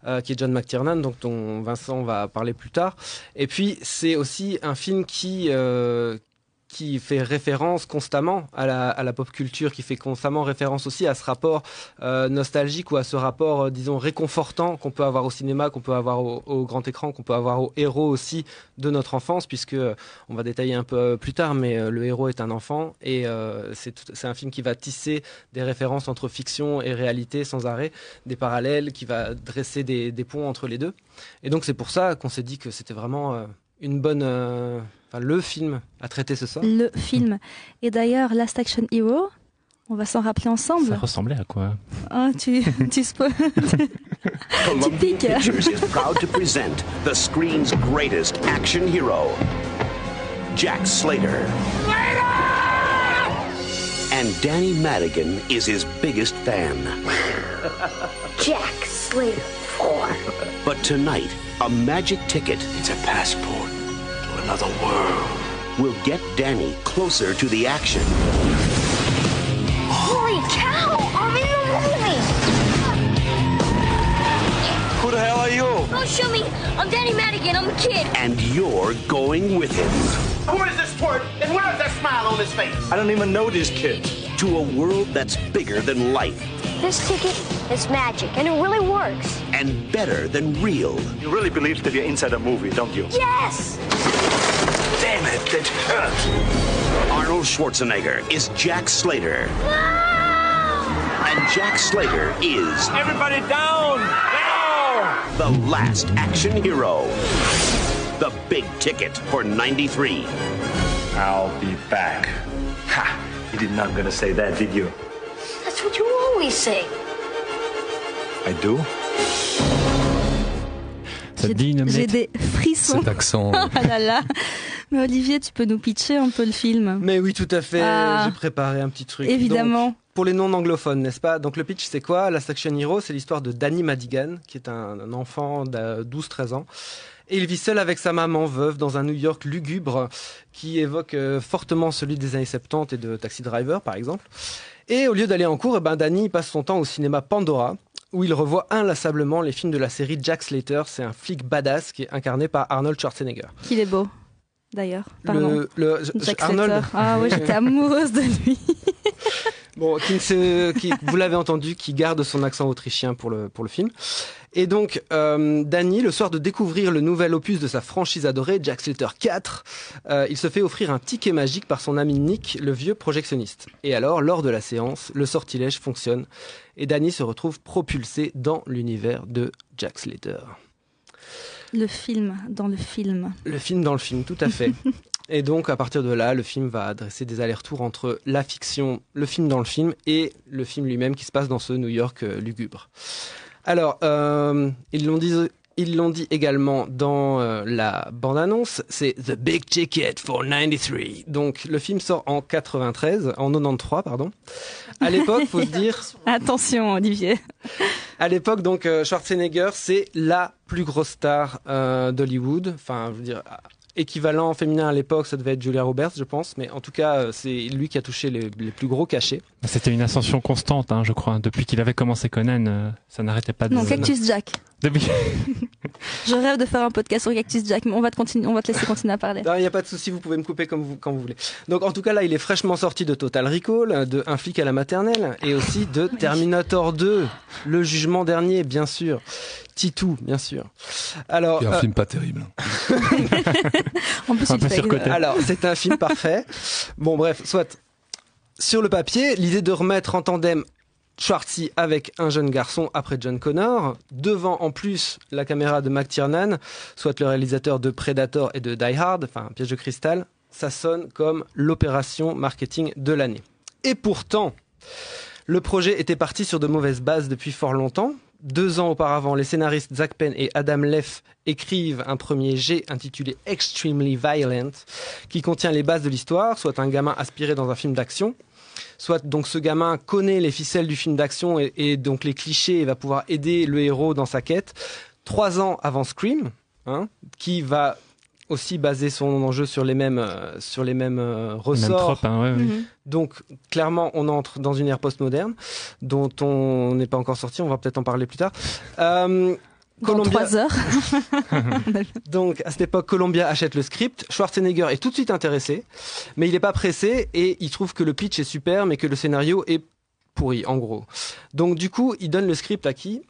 euh, qui est John McTiernan, donc dont Vincent va parler plus tard. Et puis c'est aussi un film qui euh, qui fait référence constamment à la, pop culture, qui fait constamment référence aussi à ce rapport euh, nostalgique ou à ce rapport, euh, disons, réconfortant qu'on peut avoir au cinéma, qu'on peut avoir au, grand écran, qu'on peut avoir au héros aussi de notre enfance, puisque euh, on va détailler un peu plus tard, mais le héros est un enfant et c'est un film qui va tisser des références entre fiction et réalité sans arrêt, des parallèles, qui va dresser des, des ponts entre les deux. Et donc c'est pour ça qu'on s'est dit que c'était vraiment une bonne, enfin le film à traiter ce soir. Le film. Et d'ailleurs, Last Action Hero, on va s'en rappeler ensemble. Ça ressemblait à quoi? Ah, tu, tu spoil. tu piques. Pictures is proud to present the screen's greatest action hero, Jack Slater. And Danny Madigan is his biggest fan. Jack Slater 4. But tonight, a magic ticket It's a passport another world. will get Danny closer to the action. Holy cow! I'm in the movie! Who the hell are you? Oh, don't shoot me! I'm Danny Madigan, I'm a kid. And you're going with him Who is this twerp? And where is that smile on his face? I don't even know these kids. to a world that's bigger than life This ticket is magic, and it really works. and better than real. You really believe that you're inside a movie, don't you? Yes! Damn it, that hurt. Arnold Schwarzenegger is Jack Slater. No! And Jack Slater is Everybody down! Down! the last action hero. The big ticket for 93. I'll be back. Ha! You did not gonna say that, did you? Always say. I do? Ça te dit une J'ai des frissons. Cet accent. Ah là là. Mais Olivier, tu peux nous pitcher un peu le film Mais oui, tout à fait. Ah. J'ai préparé un petit truc. Évidemment. Donc, pour les non-anglophones, n'est-ce pas? Donc le pitch, c'est quoi? Last Action Hero, c'est l'histoire de Danny Madigan, qui est un, un enfant de 12-13 ans. Et il vit seul avec sa maman veuve dans un New York lugubre qui évoque euh, fortement celui des années 70 et de Taxi Driver, par exemple. Et au lieu d'aller en cours, eh ben, Danny passe son temps au cinéma Pandora, où il revoit inlassablement les films de la série Jack Slater. C'est un flic badass qui est incarné par Arnold Schwarzenegger. Qu'il est beau, d'ailleurs. Pardon. Le, le- Jack Arnold. Slater. Ah oui, j'étais amoureuse de lui. Bon, qui qui, vous l'avez entendu, qui garde son accent autrichien pour le, pour le film. Et donc, euh, Danny, le soir de découvrir le nouvel opus de sa franchise adorée, Jack Slater 4, euh, il se fait offrir un ticket magique par son ami Nick, le vieux projectionniste. Et alors, lors de la séance, le sortilège fonctionne et Danny se retrouve propulsé dans l'univers de Jack Slater. Le film dans le film. Le film dans le film, tout à fait. Et donc, à partir de là, le film va adresser des allers-retours entre la fiction, le film dans le film, et le film lui-même qui se passe dans ce New York euh, lugubre. Alors, euh, ils l'ont dit, ils l'ont dit également dans euh, la bande-annonce, c'est The Big Ticket for 93. Donc, le film sort en 93, en 93, pardon. À l'époque, faut se dire, Attention, Olivier. à l'époque, donc euh, Schwarzenegger, c'est la plus grosse star euh, d'Hollywood. Enfin, je veux dire, équivalent féminin à l'époque, ça devait être Julia Roberts, je pense. Mais en tout cas, euh, c'est lui qui a touché les, les plus gros cachets. C'était une ascension constante, hein, je crois. Depuis qu'il avait commencé Conan, euh, ça n'arrêtait pas de. Non, Cactus Jack. Depuis- Je rêve de faire un podcast sur Cactus Jack, mais on va te, continuer, on va te laisser continuer à parler. Non, il n'y a pas de souci, vous pouvez me couper comme vous, quand vous voulez. Donc, en tout cas, là, il est fraîchement sorti de Total Recall, de Un flic à la maternelle, et aussi de Terminator 2, Le jugement dernier, bien sûr. Titou, bien sûr. Alors, C'est un euh, film pas terrible. En plus, Un peu surcoté. Alors, c'est un film parfait. Bon, bref, soit. Sur le papier, l'idée de remettre en tandem Schwartzy avec un jeune garçon après John Connor, devant en plus la caméra de McTiernan, soit le réalisateur de Predator et de Die Hard, enfin Piège de cristal, ça sonne comme l'opération marketing de l'année. Et pourtant, le projet était parti sur de mauvaises bases depuis fort longtemps. Deux ans auparavant, les scénaristes Zach Penn et Adam Leff écrivent un premier jet intitulé Extremely Violent, qui contient les bases de l'histoire, soit un gamin aspiré dans un film d'action, soit donc ce gamin connaît les ficelles du film d'action et, et donc les clichés et va pouvoir aider le héros dans sa quête. Trois ans avant Scream, hein, qui va aussi baser son enjeu sur les mêmes, euh, sur les mêmes euh, Même ressorts. trop, hein, ouais. Mhm. Donc, clairement, on entre dans une ère postmoderne dont on n'est pas encore sorti. On va peut-être en parler plus tard. Euh, Dans heures. donc, à cette époque, Columbia achète le script. Schwarzenegger est tout de suite intéressé, mais il n'est pas pressé et il trouve que le pitch est super, mais que le scénario est pourri, en gros. Donc, du coup, il donne le script à qui?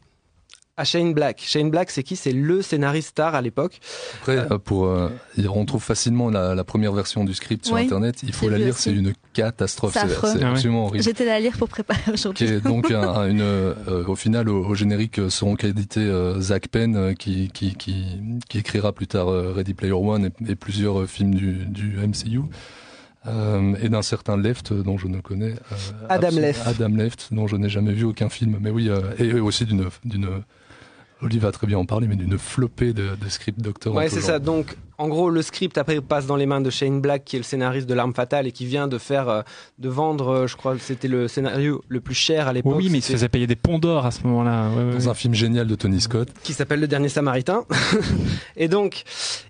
À Shane Black. Shane Black, c'est qui? C'est le scénariste star à l'époque. Après, euh, pour, euh, on trouve facilement la, la première version du script sur Oui, Internet. Il faut la lire, c'est une catastrophe. C'est Ah ouais. absolument horrible. J'étais la lire pour préparer aujourd'hui. donc un, un- une, euh, au final au, au générique euh, seront crédités euh, Zach Penn euh, qui, qui, qui, qui écrira plus tard euh, Ready Player One et, et plusieurs euh, films du, du MCU euh, et d'un certain Left dont je ne connais euh, Adam Left. Adam Left dont je n'ai jamais vu aucun film mais oui euh, et aussi d'une d'une Olive va très bien en parler mais d'une flopée de, de script doctor Ouais, c'est ça. Donc, en gros, le script après passe dans les mains de Shane Black, qui est le scénariste de L'arme fatale et qui vient de faire, euh, de vendre, euh, je crois, que c'était le scénario le plus cher à l'époque. Oui, mais il se faisait payer des ponts d'or à ce moment-là. ouais, dans ouais. un film génial de Tony Scott qui s'appelle Le Dernier Samaritain. et donc,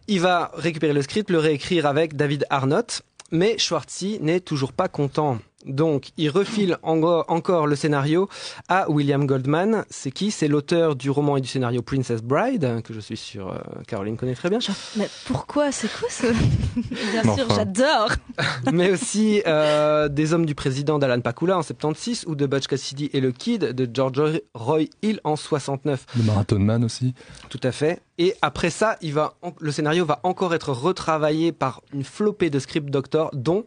il va récupérer le script, le réécrire avec David Arnott, mais Schwartzy n'est toujours pas content. Donc, il refile en- encore le scénario à William Goldman. C'est qui? C'est l'auteur du roman et du scénario Princess Bride, que je suis sûr euh, Caroline connaît très bien. Mais pourquoi? C'est quoi ce? Bien sûr, enfin. j'adore. mais aussi euh, des hommes du président d'Alan Pakula en 76 ou de Butch Cassidy et le Kid de George Roy Hill en 69. le Marathon Man aussi Tout à fait. Et après ça, il va le scénario va encore être retravaillé par une flopée de script doctors, dont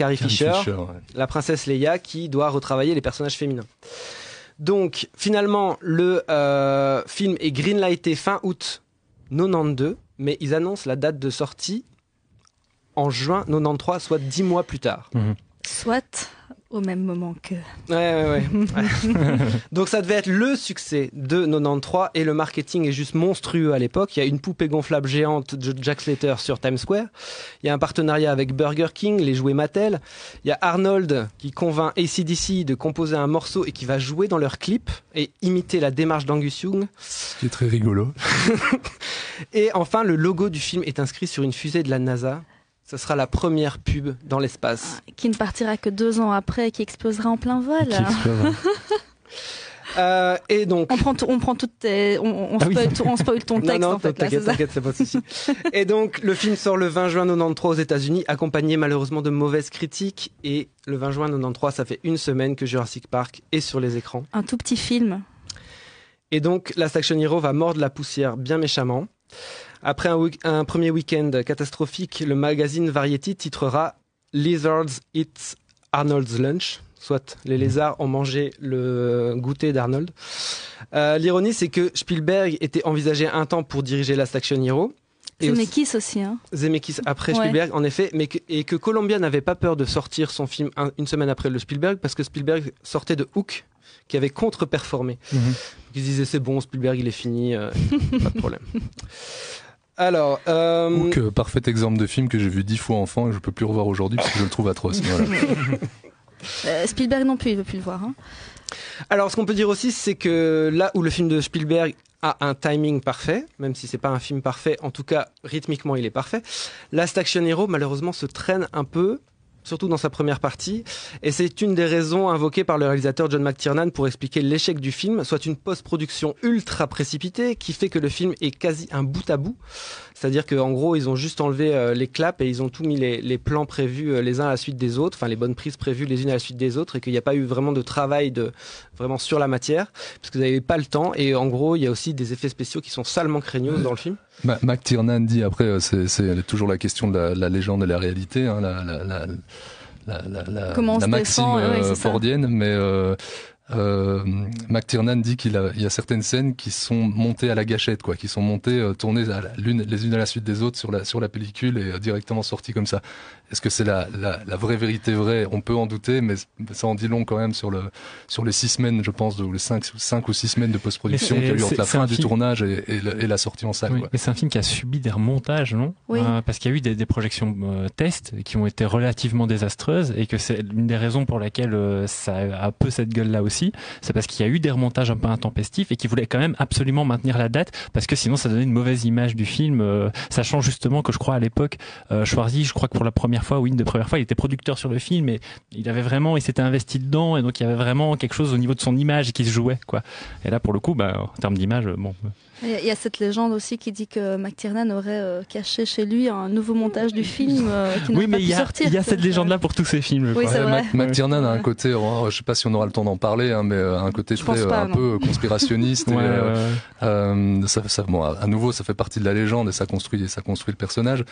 Carrie, Carrie Fisher, Fisher, ouais. la princesse Leia, qui doit retravailler les personnages féminins. Donc, finalement, le euh, film est greenlighté fin août 92, mais ils annoncent la date de sortie en juin 93, soit dix mois plus tard. Soit au même moment que. Ouais, ouais, ouais. Ouais. Donc ça devait être le succès de 93 et le marketing est juste monstrueux à l'époque. Il y a une poupée gonflable géante de Jack Slater sur Times Square. Il y a un partenariat avec Burger King, les jouets Mattel. Il y a Arnold qui convainc ACDC de composer un morceau et qui va jouer dans leur clip et imiter la démarche d'Angus Young. ce qui est très rigolo Et enfin, le logo du film est inscrit sur une fusée de la NASA. Ce sera la première pub dans l'espace. Qui ne partira que deux ans après et qui explosera en plein vol. Euh, et donc. On prend, tout- on prend toutes tes, on, on, Ah oui. spoil, tout- on spoil ton texte non, non, en fait. là, t'inquiète, ça t'inquiète, c'est pas de souci. et donc, le film sort le 20 juin 93 aux États-Unis, accompagné malheureusement de mauvaises critiques. Et le 20 juin 93, ça fait une semaine que Jurassic Park est sur les écrans. Un tout petit film. Et donc, Last Action Hero va mordre la poussière bien méchamment. Après un, week- un premier week-end catastrophique, le magazine Variety titrera Lizards Eat Arnold's Lunch, soit les lézards ont mangé le goûter d'Arnold. Euh, L'ironie, c'est que Spielberg était envisagé un temps pour diriger Last Action Hero. Et aussi- Zemeckis aussi, hein. Zemeckis après Ouais. Spielberg, en effet, mais que, et que Columbia n'avait pas peur de sortir son film un- une semaine après le Spielberg parce que Spielberg sortait de Hook qui avait contre-performé. Mhm. Ils disaient c'est bon, Spielberg il est fini, euh, pas de problème. Alors, euh, Hook, parfait exemple de film que j'ai vu dix fois enfant et je peux plus revoir aujourd'hui parce que je le trouve atroce. Voilà. Euh, Spielberg non plus, il veut plus le voir. Hein. alors ce qu'on peut dire aussi, c'est que là où le film de Spielberg a un timing parfait, même si c'est pas un film parfait, en tout cas rythmiquement il est parfait. Last Action Hero malheureusement se traîne un peu, surtout dans sa première partie, et c'est une des raisons invoquées par le réalisateur John McTiernan pour expliquer l'échec du film, soit une post-production ultra précipitée qui fait que le film est quasi un bout à bout. C'est-à-dire qu'en gros, ils ont juste enlevé euh, les claps et ils ont tout mis les, plans prévus euh, les uns à la suite des autres, enfin les bonnes prises prévues les unes à la suite des autres, et qu'il n'y a pas eu vraiment de travail de vraiment sur la matière, parce que vous n'avez pas le temps. Et en gros, il y a aussi des effets spéciaux qui sont salement craignos dans le film. Ma- McTiernan dit après, euh, c'est toujours la question de la, la légende et la réalité, hein, la, la, la, la, la, la- la maxime défend, ouais, euh, fordienne, mais euh, McTiernan dit qu'il a- il y a certaines scènes qui sont montées à la gâchette, quoi, qui sont montées, euh, tournées à la- l'une, les unes à la suite des autres sur la, sur la pellicule et euh, directement sorties comme ça. Est-ce que c'est la, la, la vraie vérité vraie? On peut en douter, mais ça en dit long quand même sur, le, sur les six semaines, je pense, de, ou les cinq, cinq ou six semaines de post-production qu'il y a eu entre la fin du film- tournage et, et la, et la sortie en salle. Oui, quoi. mais c'est un film qui a subi des remontages, non? Oui. Euh, Parce qu'il y a eu des, des projections euh, tests qui ont été relativement désastreuses et que c'est l'une des raisons pour laquelle euh, ça a un peu cette gueule-là aussi. C'est parce qu'il y a eu des remontages un peu intempestifs et qu'ils voulaient quand même absolument maintenir la date parce que sinon ça donnait une mauvaise image du film. euh, sachant justement que je crois à l'époque, euh, Schwarzy, je crois que pour la première fois, ou une des premières fois, il était producteur sur le film et il avait vraiment, il s'était investi dedans et donc il y avait vraiment quelque chose au niveau de son image qui se jouait, quoi. Et là, pour le coup, bah, en termes d'image, bon. Il y a- il y a cette légende aussi qui dit que McTiernan aurait euh, caché chez lui un nouveau montage du film euh, qui Oui, pas mais pu il y a, sortir. il y a cette légende-là pour tous ces films. je Oui, crois. c'est Ouais, vrai. Mac- McTiernan a un côté, oh, je sais pas si on aura le temps d'en parler, hein, mais euh, un côté Je très, pas, un non. peu conspirationniste. et, Ouais, euh, ouais, ouais. euh, ça, ça, bon, à nouveau, ça fait partie de la légende et ça construit, ça construit le personnage.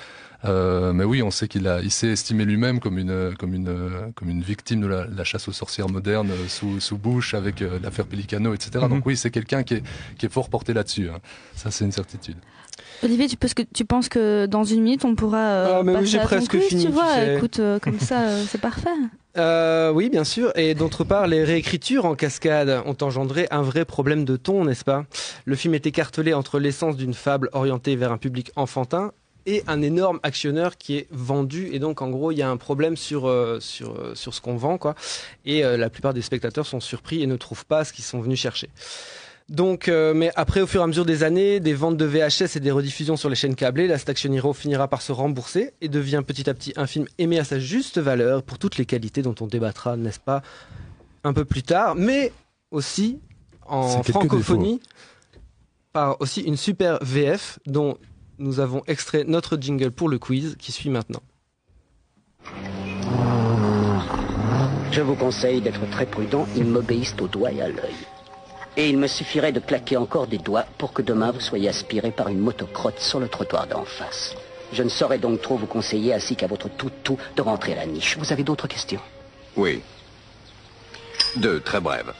Euh, mais oui, on sait qu'il a, il s'est estimé lui-même comme une, comme une, comme une victime de la, la chasse aux sorcières moderne euh, sous, sous Bush avec euh, l'affaire Pelicano, etc. Mhm. Donc oui, c'est quelqu'un qui est, qui est fort porté là-dessus. hein. Ça, c'est une certitude. Olivier, tu, penses que, tu penses que dans une minute on pourra euh, Ah, mais oui, j'ai presque quiz, fini, tu tu vois sais. Écoute, euh, comme ça, euh, c'est parfait. Euh, oui, bien sûr. Et d'autre part, les réécritures en cascade ont engendré un vrai problème de ton, n'est-ce pas? Le film est écartelé entre l'essence d'une fable orientée vers un public enfantin et un énorme actionneur qui est vendu. Et donc, en gros, il y a un problème sur, euh, sur, euh, sur ce qu'on vend, quoi. Et euh, la plupart des spectateurs sont surpris et ne trouvent pas ce qu'ils sont venus chercher. Donc, euh, mais après, au fur et à mesure des années, des ventes de VHS et des rediffusions sur les chaînes câblées, Last Action Hero finira par se rembourser et devient petit à petit un film aimé à sa juste valeur pour toutes les qualités dont on débattra, n'est-ce pas, un peu plus tard, mais aussi en francophonie par aussi une super VF dont nous avons extrait notre jingle pour le quiz qui suit maintenant. Je vous conseille d'être très prudent, ils m'obéissent au doigt et à l'œil. Et il me suffirait de claquer encore des doigts pour que demain vous soyez aspiré par une motocrotte sur le trottoir d'en face. Je ne saurais donc trop vous conseiller, ainsi qu'à votre tout-tout, de rentrer à la niche. Vous avez d'autres questions? Oui. Deux, très brèves.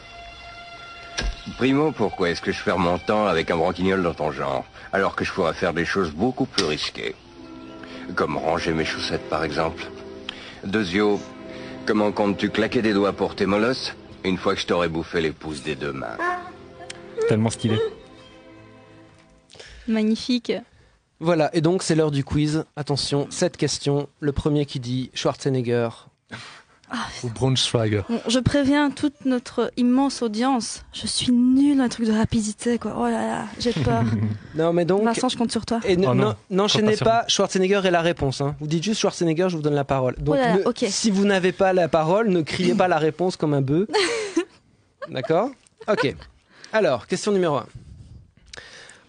Primo, pourquoi est-ce que je perds mon temps avec un branquignol dans ton genre, alors que je pourrais faire des choses beaucoup plus risquées? Comme ranger mes chaussettes, par exemple. Deuxio, comment comptes-tu claquer des doigts pour tes molosses une fois que je t'aurai bouffé les pouces des deux mains? Tellement stylé. Magnifique. Voilà, et donc c'est l'heure du quiz. Attention, cette question. Le premier qui dit Schwarzenegger. Ou Braunschweiger. Bon, je préviens toute notre immense audience. Je suis nulle dans les trucs de rapidité, quoi. Oh là là, j'ai peur. Non, mais donc. Vincent, je compte sur toi. Et Oh non, non- n'enchaînez pas Schwarzenegger est la réponse. hein. Vous dites juste Schwarzenegger, je vous donne la parole. Donc, Oh là là, ne- ok. si vous n'avez pas la parole, ne criez pas la réponse comme un bœuf. D'accord? Ok. Alors, question numéro 1.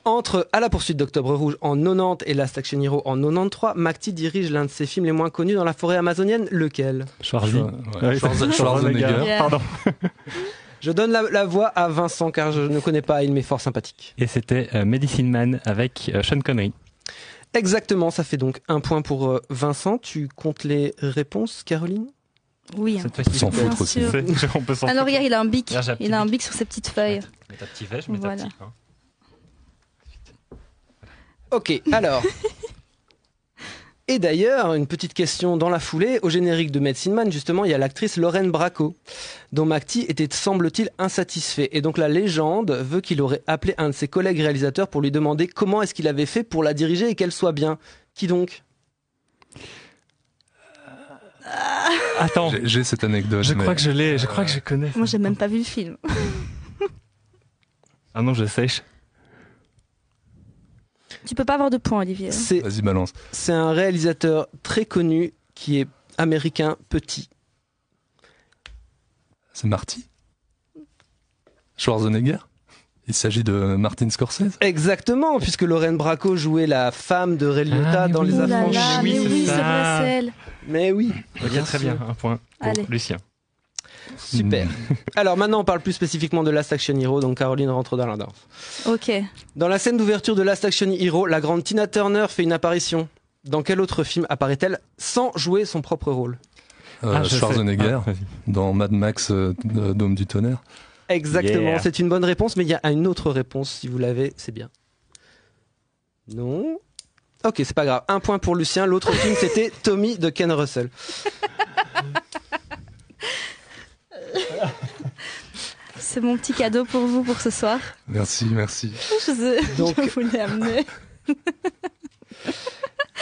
Entre À la poursuite d'Octobre Rouge en 90 et Last Action Hero en 93, McTee dirige l'un de ses films les moins connus dans la forêt amazonienne. Lequel? Schwarzy. Ouais, Schwarzenegger. Schwarzenegger. Pardon. Je donne la, la voix à Vincent car je ne connais pas, il m'est fort sympathique. Et c'était euh, Medicine Man avec euh, Sean Connery. Exactement, ça fait donc un point pour euh, Vincent. Tu comptes les réponses, Caroline? Oui. hein. S'en foutre aussi. On peut Alors regarde, il a un bic. Il a un bic. bic sur ses petites feuilles. Mets ta petite vache, mets ta Voilà. petite. hein. Ok, alors. Et d'ailleurs, une petite question dans la foulée, au générique de Medicine Man, justement, il y a l'actrice Lorraine Bracco, dont McTee était, semble-t-il, insatisfait. Et donc la légende veut qu'il aurait appelé un de ses collègues réalisateurs pour lui demander comment est-ce qu'il avait fait pour la diriger et qu'elle soit bien. Qui donc? Attends, J'ai- cette anecdote. je mais- crois que je l'ai, je crois que je connais. Moi, j'ai même pas vu le film. Ah non, je sèche. Tu peux pas avoir de points, Olivier. Vas-y, balance. c'est un réalisateur très connu qui est américain petit. C'est Marty? Schwarzenegger? Il s'agit de Martin Scorsese Exactement, puisque Lorraine Bracco jouait la femme de Ray Liotta Ah, dans oui. Les là Affranchis. oui, mais c'est oui, c'est vrai, elle. Mais oui. Ok, bien très sûr. bien, un point pour Allez. Lucien. Super. Alors maintenant, on parle plus spécifiquement de Last Action Hero, donc Caroline rentre dans la danse. Ok. Dans la scène d'ouverture de Last Action Hero, la grande Tina Turner fait une apparition. Dans quel autre film apparaît-elle sans jouer son propre rôle? Euh, Ah. Schwarzenegger Ah, dans Mad Max euh, Dôme du tonnerre. Exactement, Yeah. c'est une bonne réponse, mais il y a une autre réponse, si vous l'avez, c'est bien. Non Ok, c'est pas grave. Un point pour Lucien, l'autre film c'était Tommy de Ken Russell. C'est mon petit cadeau pour vous pour ce soir. Merci, merci. Je, sais, Donc- je voulais amener.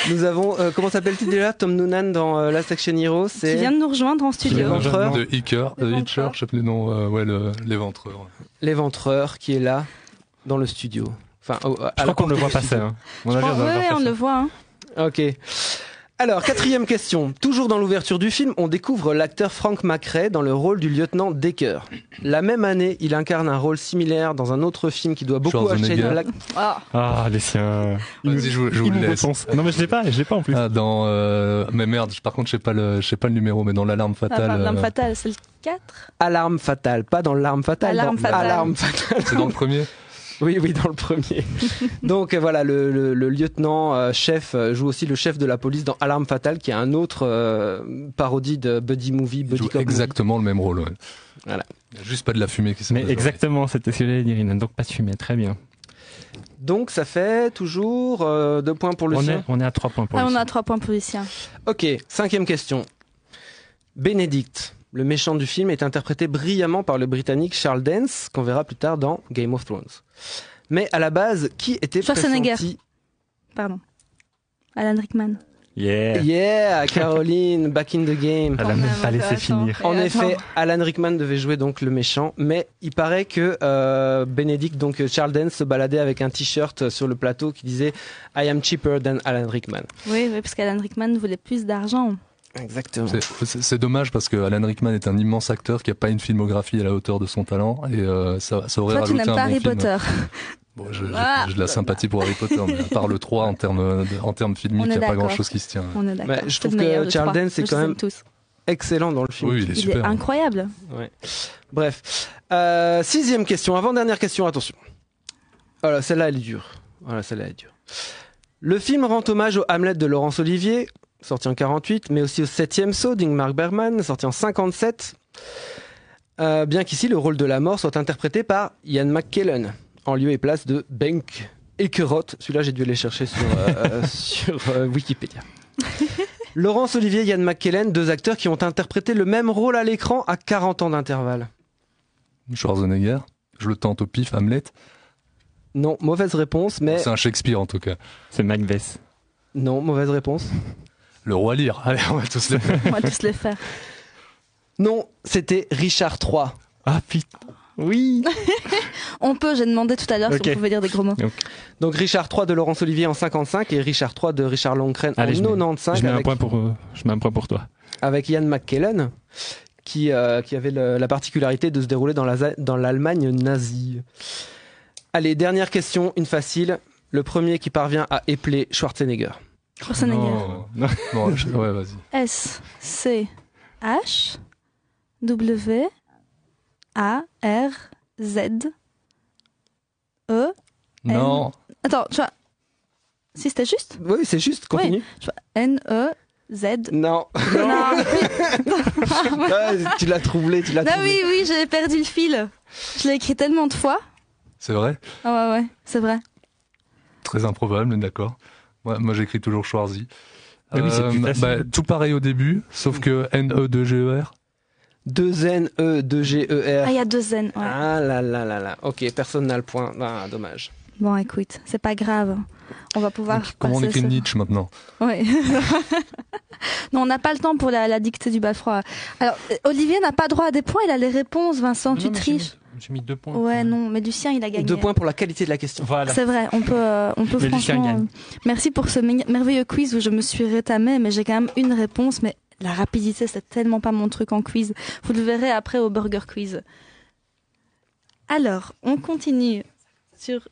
Nous avons, euh, comment s'appelle-t-il déjà Tom Noonan dans euh, Last Action Hero, Qui vient de nous rejoindre en studio. L'éventreur. De Hicker. Hitcher, je sais plus le nom, euh, ouais, le- l'éventreur. l'éventreur qui est là dans le studio. Enfin, au- à Je la crois qu'on le porte voit passer. Hein. On le voir ouais, on passer. le voit. hein. Ok. Alors, quatrième question. Toujours dans l'ouverture du film, on découvre l'acteur Frank McRae dans le rôle du lieutenant Decker. La même année, il incarne un rôle similaire dans un autre film qui doit beaucoup à. Shane Black. Ah, Ah, les siens. Vas-y, je, vous- je vous Il le nous laisse. Non, mais je l'ai pas, je l'ai pas en plus. Ah, dans. euh, mais merde, par contre, je sais pas le, je sais pas le numéro, mais dans l'alarme fatale. la L'arme euh, fatale, c'est le 4 Alarme fatale, pas dans l'arme fatale. Alarme dans fatale. Alarme fatale. C'est dans le premier? Oui, oui, dans le premier. Donc euh, voilà, le, le- le lieutenant euh, chef euh, joue aussi le chef de la police dans Alarme fatale, qui est un autre euh, parodie de buddy movie, Il buddy joue cop movie. exactement le même rôle. Ouais. Voilà. Il juste pas de la fumée qui Mais exactement, c'était ce que j'allais. Il donc pas de fumée. Très bien. Donc ça fait toujours euh, deux points pour On Lucien. est, on est à 3 points pour Ah, on Lucien. a 3 points pour Lucien. Ok, cinquième question. Benedict, le méchant du film, est interprété brillamment par le Britannique Charles Dance, qu'on verra plus tard dans Game of Thrones. Mais à la base, qui était Schwarzenegger. pressenti Pardon. Alan Rickman. Yeah. Yeah, Caroline, back in the game. Elle a Quand même pas laissé finir. En Et effet. Alan Rickman devait jouer donc le méchant, mais il paraît que euh, Benedict, donc Charles Dance, se baladait avec un t-shirt sur le plateau qui disait I am cheaper than Alan Rickman. Oui, oui, parce qu'Alan Rickman voulait plus d'argent. Exactement. C'est- C'est c'est dommage parce que Alan Rickman est un immense acteur qui a pas une filmographie à la hauteur de son talent et euh, ça, ça aurait Toi, tu rajouté n'aimes un pas bon Harry film. Potter. Bon, je- j'ai Ah. j'ai de la sympathie pour Harry Potter, mais à part le 3 en termes de- en termes filmiques, il n'y a pas grand chose qui se tient. On est d'accord. Bah, je C'est trouve que de Charles trois. Dance est Je quand même tous. excellent dans le film. Oui, il est Il super. est incroyable. Ouais. Bref. Euh, sixième question, avant-dernière question, attention. Voilà, celle-là, elle est dure. Voilà, celle-là, elle est dure. Le film rend hommage au Hamlet de Laurence Olivier, sorti en 48, mais aussi au septième saut d'Ingmar Bergman, sorti en 57. Euh, bien qu'ici, le rôle de la mort soit interprété par Ian McKellen, en lieu et place de Benk Ekeroth. Celui-là, j'ai dû aller chercher sur, euh, sur euh, Wikipédia. Laurence Olivier et Ian McKellen, deux acteurs qui ont interprété le même rôle à l'écran à 40 ans d'intervalle. Schwarzenegger, je le tente au pif, Hamlet. Non, mauvaise réponse, mais C'est un Shakespeare en tout cas. C'est Macbeth. non, mauvaise réponse. Le roi Lear. Allez, on va tous le faire. On va tous les faire. Non, c'était Richard III. Ah putain. Oui. On peut, j'ai demandé tout à l'heure Ok. si on pouvait dire des gros mots. Donc Richard III de Laurence Olivier en 55 et Richard III de Richard je en mets- 95 Je mets un point pour, euh, je mets un point pour toi. avec Ian McKellen, qui, euh, qui avait le- la particularité de se dérouler dans la- dans l'Allemagne nazie. Allez, dernière question, une facile. Le premier qui parvient à épeler Schwarzenegger. Schwarzenegger. Non, non, je- ouais, vas-y. S C H W A R Z E. Non. Attends, tu vois. Si c'était juste Oui, c'est juste, continue. Oui, tu vois. N E Z. Non. Non. Ah, tu l'as troublé, tu l'as Ah troublé. oui, oui, j'ai perdu le fil. Je l'ai écrit tellement de fois. C'est vrai? Ah ouais, ouais, c'est vrai. Très improbable, mais d'accord. Ouais, moi, j'écris toujours Schwarzy. Ah oui, c'est plus facile. bah, tout pareil au début, sauf que E N-E-2-G-E-R. 2 N E 2 G E R. Ah, il y a deux N. Ouais. Ah là là là là. Ok, personne n'a le point. Ah, dommage. Bon, écoute, c'est pas grave. On va pouvoir. Comment on écrit ce- Nietzsche maintenant? Oui. non, on n'a pas le temps pour la, la dictée du bal froid. Alors, euh, Olivier n'a pas droit à des points, il a les réponses, Vincent, tu Non, triches. J'ai mis deux points. Ouais, non, mais Lucien, il a gagné. Deux points pour la qualité de la question. Voilà. C'est vrai, on peut, euh, on peut Mais Lucien franchement. gagne. euh, Merci pour ce me- merveilleux quiz où je me suis rétamée, mais j'ai quand même une réponse. Mais la rapidité, c'est tellement pas mon truc en quiz. Vous le verrez après au Burger Quiz. Alors, on continue sur.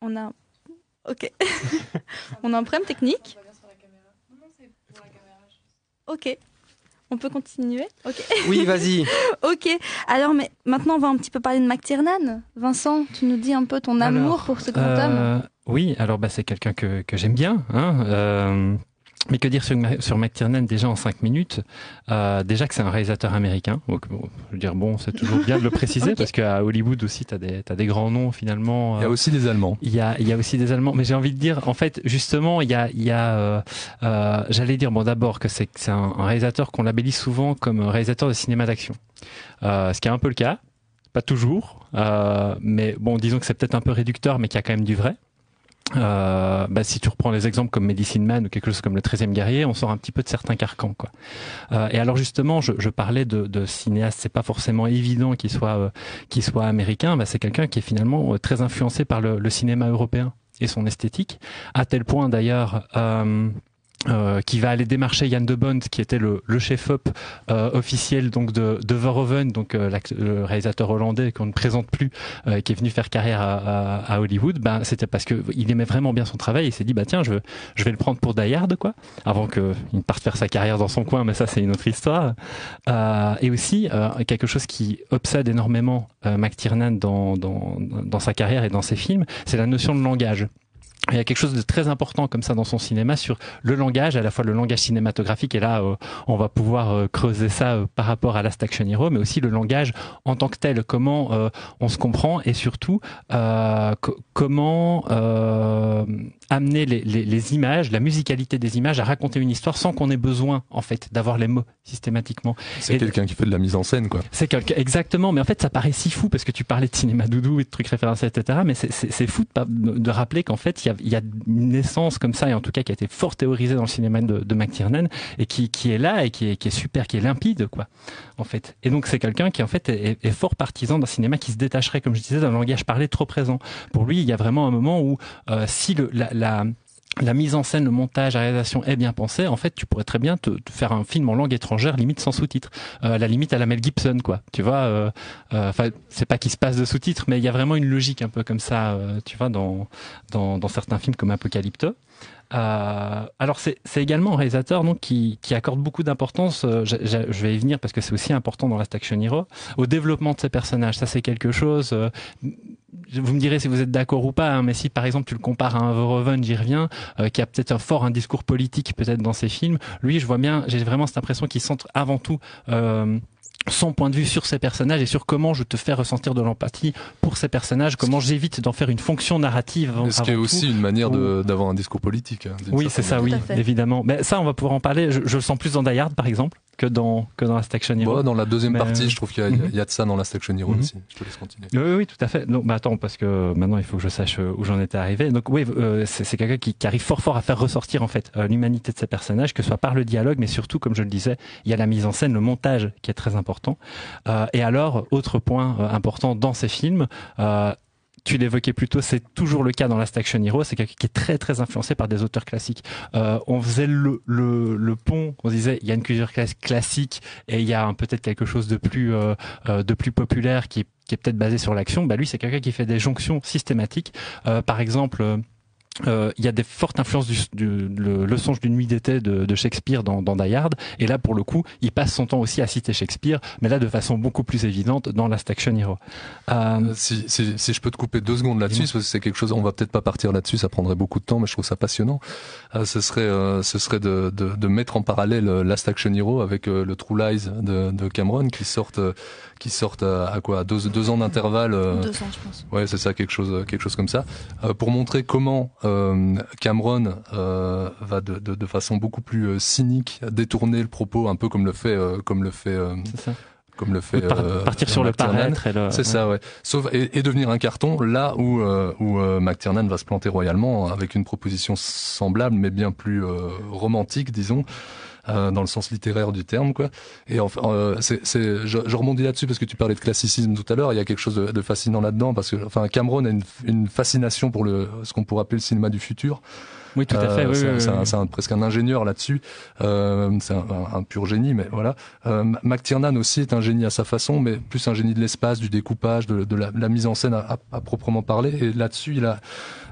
On a. Ok. on a un problème technique. Ok. On peut continuer? Ok. Oui, vas-y. ok. Alors, mais maintenant, on va un petit peu parler de McTiernan. Vincent, tu nous dis un peu ton amour pour ce grand Euh, homme. Oui, alors bah, c'est quelqu'un que, que j'aime bien. Hein, euh, mais que dire sur, sur McTiernan déjà en cinq minutes Euh, Déjà que c'est un réalisateur américain. Donc, bon, je veux dire, bon, c'est toujours bien de le préciser Ok. parce qu'à Hollywood aussi, tu as, des t'as des grands noms finalement. Il y a euh, aussi des Allemands. il y a, il y a aussi des Allemands, mais j'ai envie de dire, en fait, justement, il y a, il y a, euh, euh, j'allais dire, bon, d'abord que c'est, que c'est un, un réalisateur qu'on labellise souvent comme réalisateur de cinéma d'action, euh, ce qui est un peu le cas, pas toujours, euh, mais bon, disons que c'est peut-être un peu réducteur, mais qu'il y a quand même du vrai. Euh, bah, si tu reprends les exemples comme Medicine Man ou quelque chose comme le 13e guerrier, on sort un petit peu de certains carcans. Quoi. Euh, et alors justement, je, je parlais de, de cinéaste, c'est pas forcément évident qu'il soit, euh, qu'il soit américain, bah, c'est quelqu'un qui est finalement euh, très influencé par le, le cinéma européen et son esthétique, à tel point d'ailleurs... Euh, euh, qui va aller démarcher Jan de Bond, qui était le, le chef-op euh, officiel donc de, de Verhoeven, donc euh, le réalisateur hollandais qu'on ne présente plus, euh, qui est venu faire carrière à, à, à Hollywood. Ben c'était parce que il aimait vraiment bien son travail. Il s'est dit bah tiens je je vais le prendre pour Die Hard quoi, avant qu'il ne parte faire sa carrière dans son coin. Mais ça c'est une autre histoire. Euh, et aussi euh, quelque chose qui obsède énormément euh, McTiernan dans, dans dans sa carrière et dans ses films, c'est la notion de langage. Il y a quelque chose de très important comme ça dans son cinéma sur le langage, à la fois le langage cinématographique, et là euh, on va pouvoir euh, creuser ça euh, par rapport à Last Action Hero, mais aussi le langage en tant que tel, comment on se comprend et surtout euh, co- comment euh, amener les, les, les images, la musicalité des images à raconter une histoire sans qu'on ait besoin en fait d'avoir les mots systématiquement. C'est quelqu'un qui fait de la mise en scène, quoi. c'est quelqu'un exactement, mais en fait ça paraît si fou parce que tu parlais de cinéma doudou et de trucs référencés, etc. Mais c'est- fou de, de rappeler qu'en fait il y a, il y a une essence comme ça et en tout cas qui a été fort théorisée dans le cinéma de, McTiernan et qui, qui est là et qui est, qui est super, qui est limpide quoi, en fait. Et donc c'est quelqu'un qui en fait est, fort partisan d'un cinéma qui se détacherait, comme je disais, d'un langage parlé trop présent. Pour lui, il y a vraiment un moment où euh, si le, la la mise en scène, le montage, la réalisation est bien pensée, en fait, tu pourrais très bien te, te faire un film en langue étrangère, limite sans sous-titres. Euh, la limite à la Mel Gibson, quoi. Tu vois, euh, euh, enfin, c'est pas qu'il se passe de sous-titres, mais il y a vraiment une logique un peu comme ça, euh, tu vois, dans, dans, dans certains films comme Apocalypto. Euh, alors c'est également un réalisateur donc qui, qui accorde beaucoup d'importance. euh, je vais y venir parce que c'est aussi important dans Last Action Hero au développement de ses personnages. Ça c'est quelque chose. euh, vous me direz si vous êtes d'accord ou pas, hein, mais si par exemple tu le compares à un Verhoeven, j'y reviens, euh, qui a peut-être un fort un discours politique peut-être dans ses films. Lui, je vois bien, j'ai vraiment cette impression qu'il centre avant tout. Euh, son point de vue sur ces personnages et sur comment je te fais ressentir de l'empathie pour ces personnages, comment j'évite d'en faire une fonction narrative. avant- Ce qui est aussi tout. une manière d'avoir un discours politique. hein, oui, c'est ça, oui, évidemment. Mais ça, on va pouvoir en parler. Je, je le sens plus dans Die Hard, par exemple, que dans que dans Last Action Hero. Bon, dans la deuxième Mais- partie, je trouve qu'il y, a- il y a- de ça dans la Action Hero Mhm. aussi. Je te laisse continuer. Oui, oui, tout à fait. Donc, bah attends, parce que maintenant il faut que je sache euh, où j'en étais arrivé. Donc oui, euh, c'est quelqu'un qui, qui arrive fort fort à faire ressortir en fait euh, l'humanité de ses personnages, que ce soit par le dialogue, mais surtout, comme je le disais, il y a la mise en scène, le montage qui est très important. Euh, et alors, autre point euh, important dans ces films. Euh, tu l'évoquais plus tôt, c'est toujours le cas dans Last Action Hero. C'est quelqu'un qui est très très influencé par des auteurs classiques. Euh, on faisait le, le, le, pont, on disait il y a une culture classique et il y a peut-être quelque chose de plus euh, euh, de plus populaire qui, qui est peut-être basé sur l'action. Bah lui, c'est quelqu'un qui fait des jonctions systématiques. Euh, par exemple euh, il y a des fortes influences du, du le, songe d'une nuit d'été de, de, Shakespeare dans, dans Die Hard, et là pour le coup, il passe son temps aussi à citer Shakespeare, mais là de façon beaucoup plus évidente dans Last Action Hero. Euh... euh si, si, si, je peux te couper deux secondes là-dessus, parce que c'est quelque chose, on va peut-être pas partir là-dessus, ça prendrait beaucoup de temps, mais je trouve ça passionnant. Euh, ce serait, euh, ce serait de, de, de, mettre en parallèle Last Action Hero avec le True Lies de, de Cameron qui sortent qui sortent à, quoi deux, deux ans d'intervalle. deux ans, je pense. Ouais, c'est ça, quelque chose, quelque chose comme ça, pour montrer comment euh, Cameron euh, va de, de, de, façon beaucoup plus euh, cynique détourner le propos, un peu comme le fait, comme le fait. comme le fait partir sur le paraître c'est ça ouais sauf et, et, devenir un carton là où où McTiernan va se planter royalement avec une proposition semblable mais bien plus romantique disons euh, dans le sens littéraire du terme, quoi. Et enfin, euh, c'est, c'est, je, je rebondis là-dessus parce que tu parlais de classicisme tout à l'heure. Il y a quelque chose de, de fascinant là-dedans parce que, enfin, Cameron a une, une fascination pour le ce qu'on pourrait appeler le cinéma du futur. Oui, tout à fait. Euh, c'est, c'est, un, presque un ingénieur là-dessus. Euh, c'est un, un, pur génie, mais voilà. Euh, McTiernan aussi est un génie à sa façon, mais plus un génie de l'espace, du découpage, de, de la, la, mise en scène à, à, proprement parler. Et là-dessus, il a,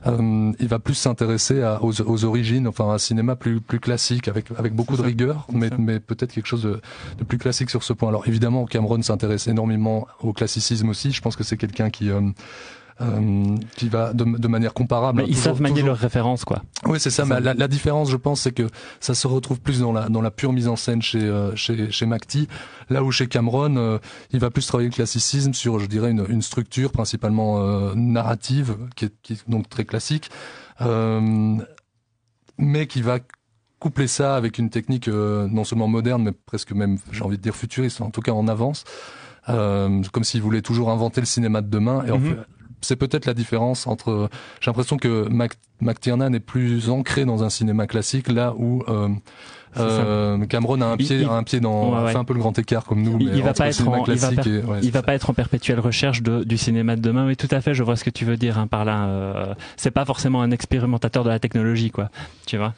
euh, il va plus s'intéresser aux, aux, origines, enfin un cinéma plus plus classique, avec avec beaucoup de rigueur, mais mais peut-être quelque chose de, de, plus classique sur ce point. Alors évidemment, Cameron s'intéresse énormément au classicisme aussi. Je pense que c'est quelqu'un qui euh, euh, qui va de, de, manière comparable. Mais ils savent manier leurs références, quoi. Oui, c'est ça. Mais la, la, différence, je pense, c'est que ça se retrouve plus dans la dans la pure mise en scène chez euh, chez chez Macti, là où chez Cameron, euh, il va plus travailler le classicisme sur, je dirais, une, une structure principalement euh, narrative, qui est, qui est, donc très classique, mais qui va coupler ça avec une technique non seulement moderne, mais presque même, j'ai envie de dire futuriste, en tout cas en avance. Euh, comme s'il voulait toujours inventer le cinéma de demain. Et en mhm. fait, c'est peut-être la différence entre. J'ai l'impression que Mac, McTiernan est plus ancré dans un cinéma classique, là où euh, euh, Cameron a un pied, un pied dans, fait un peu le grand écart comme nous. Il, va pas être en, il va, il va pas être en perpétuelle recherche de, du cinéma de demain. Mais tout à fait, je vois ce que tu veux dire hein, par là. Euh, c'est pas forcément un expérimentateur de la technologie, quoi. Tu vois.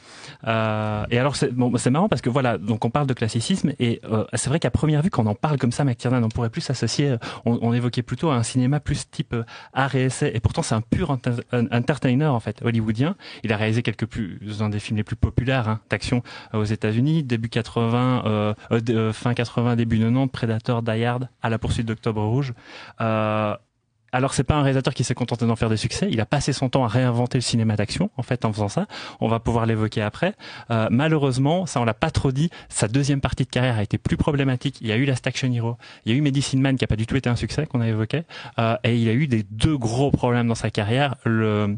Euh, et alors c'est bon, marrant parce que voilà, donc on parle de classicisme et euh, c'est vrai qu'à première vue, quand on en parle comme ça, McTiernan, on pourrait plus s'associer. On, on, évoquait plutôt un cinéma plus type euh, art et essai. Et pourtant, c'est un pur entertainer en fait, hollywoodien. Il a réalisé quelques plus un des films les plus populaires hein, d'action aux États États-Unis, début 80, euh, euh, euh, fin 80, début 90, Predator, Die Hard, à la poursuite d'Octobre Rouge. Euh, alors c'est pas un réalisateur qui s'est contenté d'en faire des succès. Il a passé son temps à réinventer le cinéma d'action en fait en faisant ça. On va pouvoir l'évoquer après. Euh, malheureusement, ça on l'a pas trop dit. Sa deuxième partie de carrière a été plus problématique. Il y a eu la Action Hero, il y a eu Medicine Man qui a pas du tout été un succès qu'on a évoqué, euh, et il a eu des deux gros problèmes dans sa carrière. Le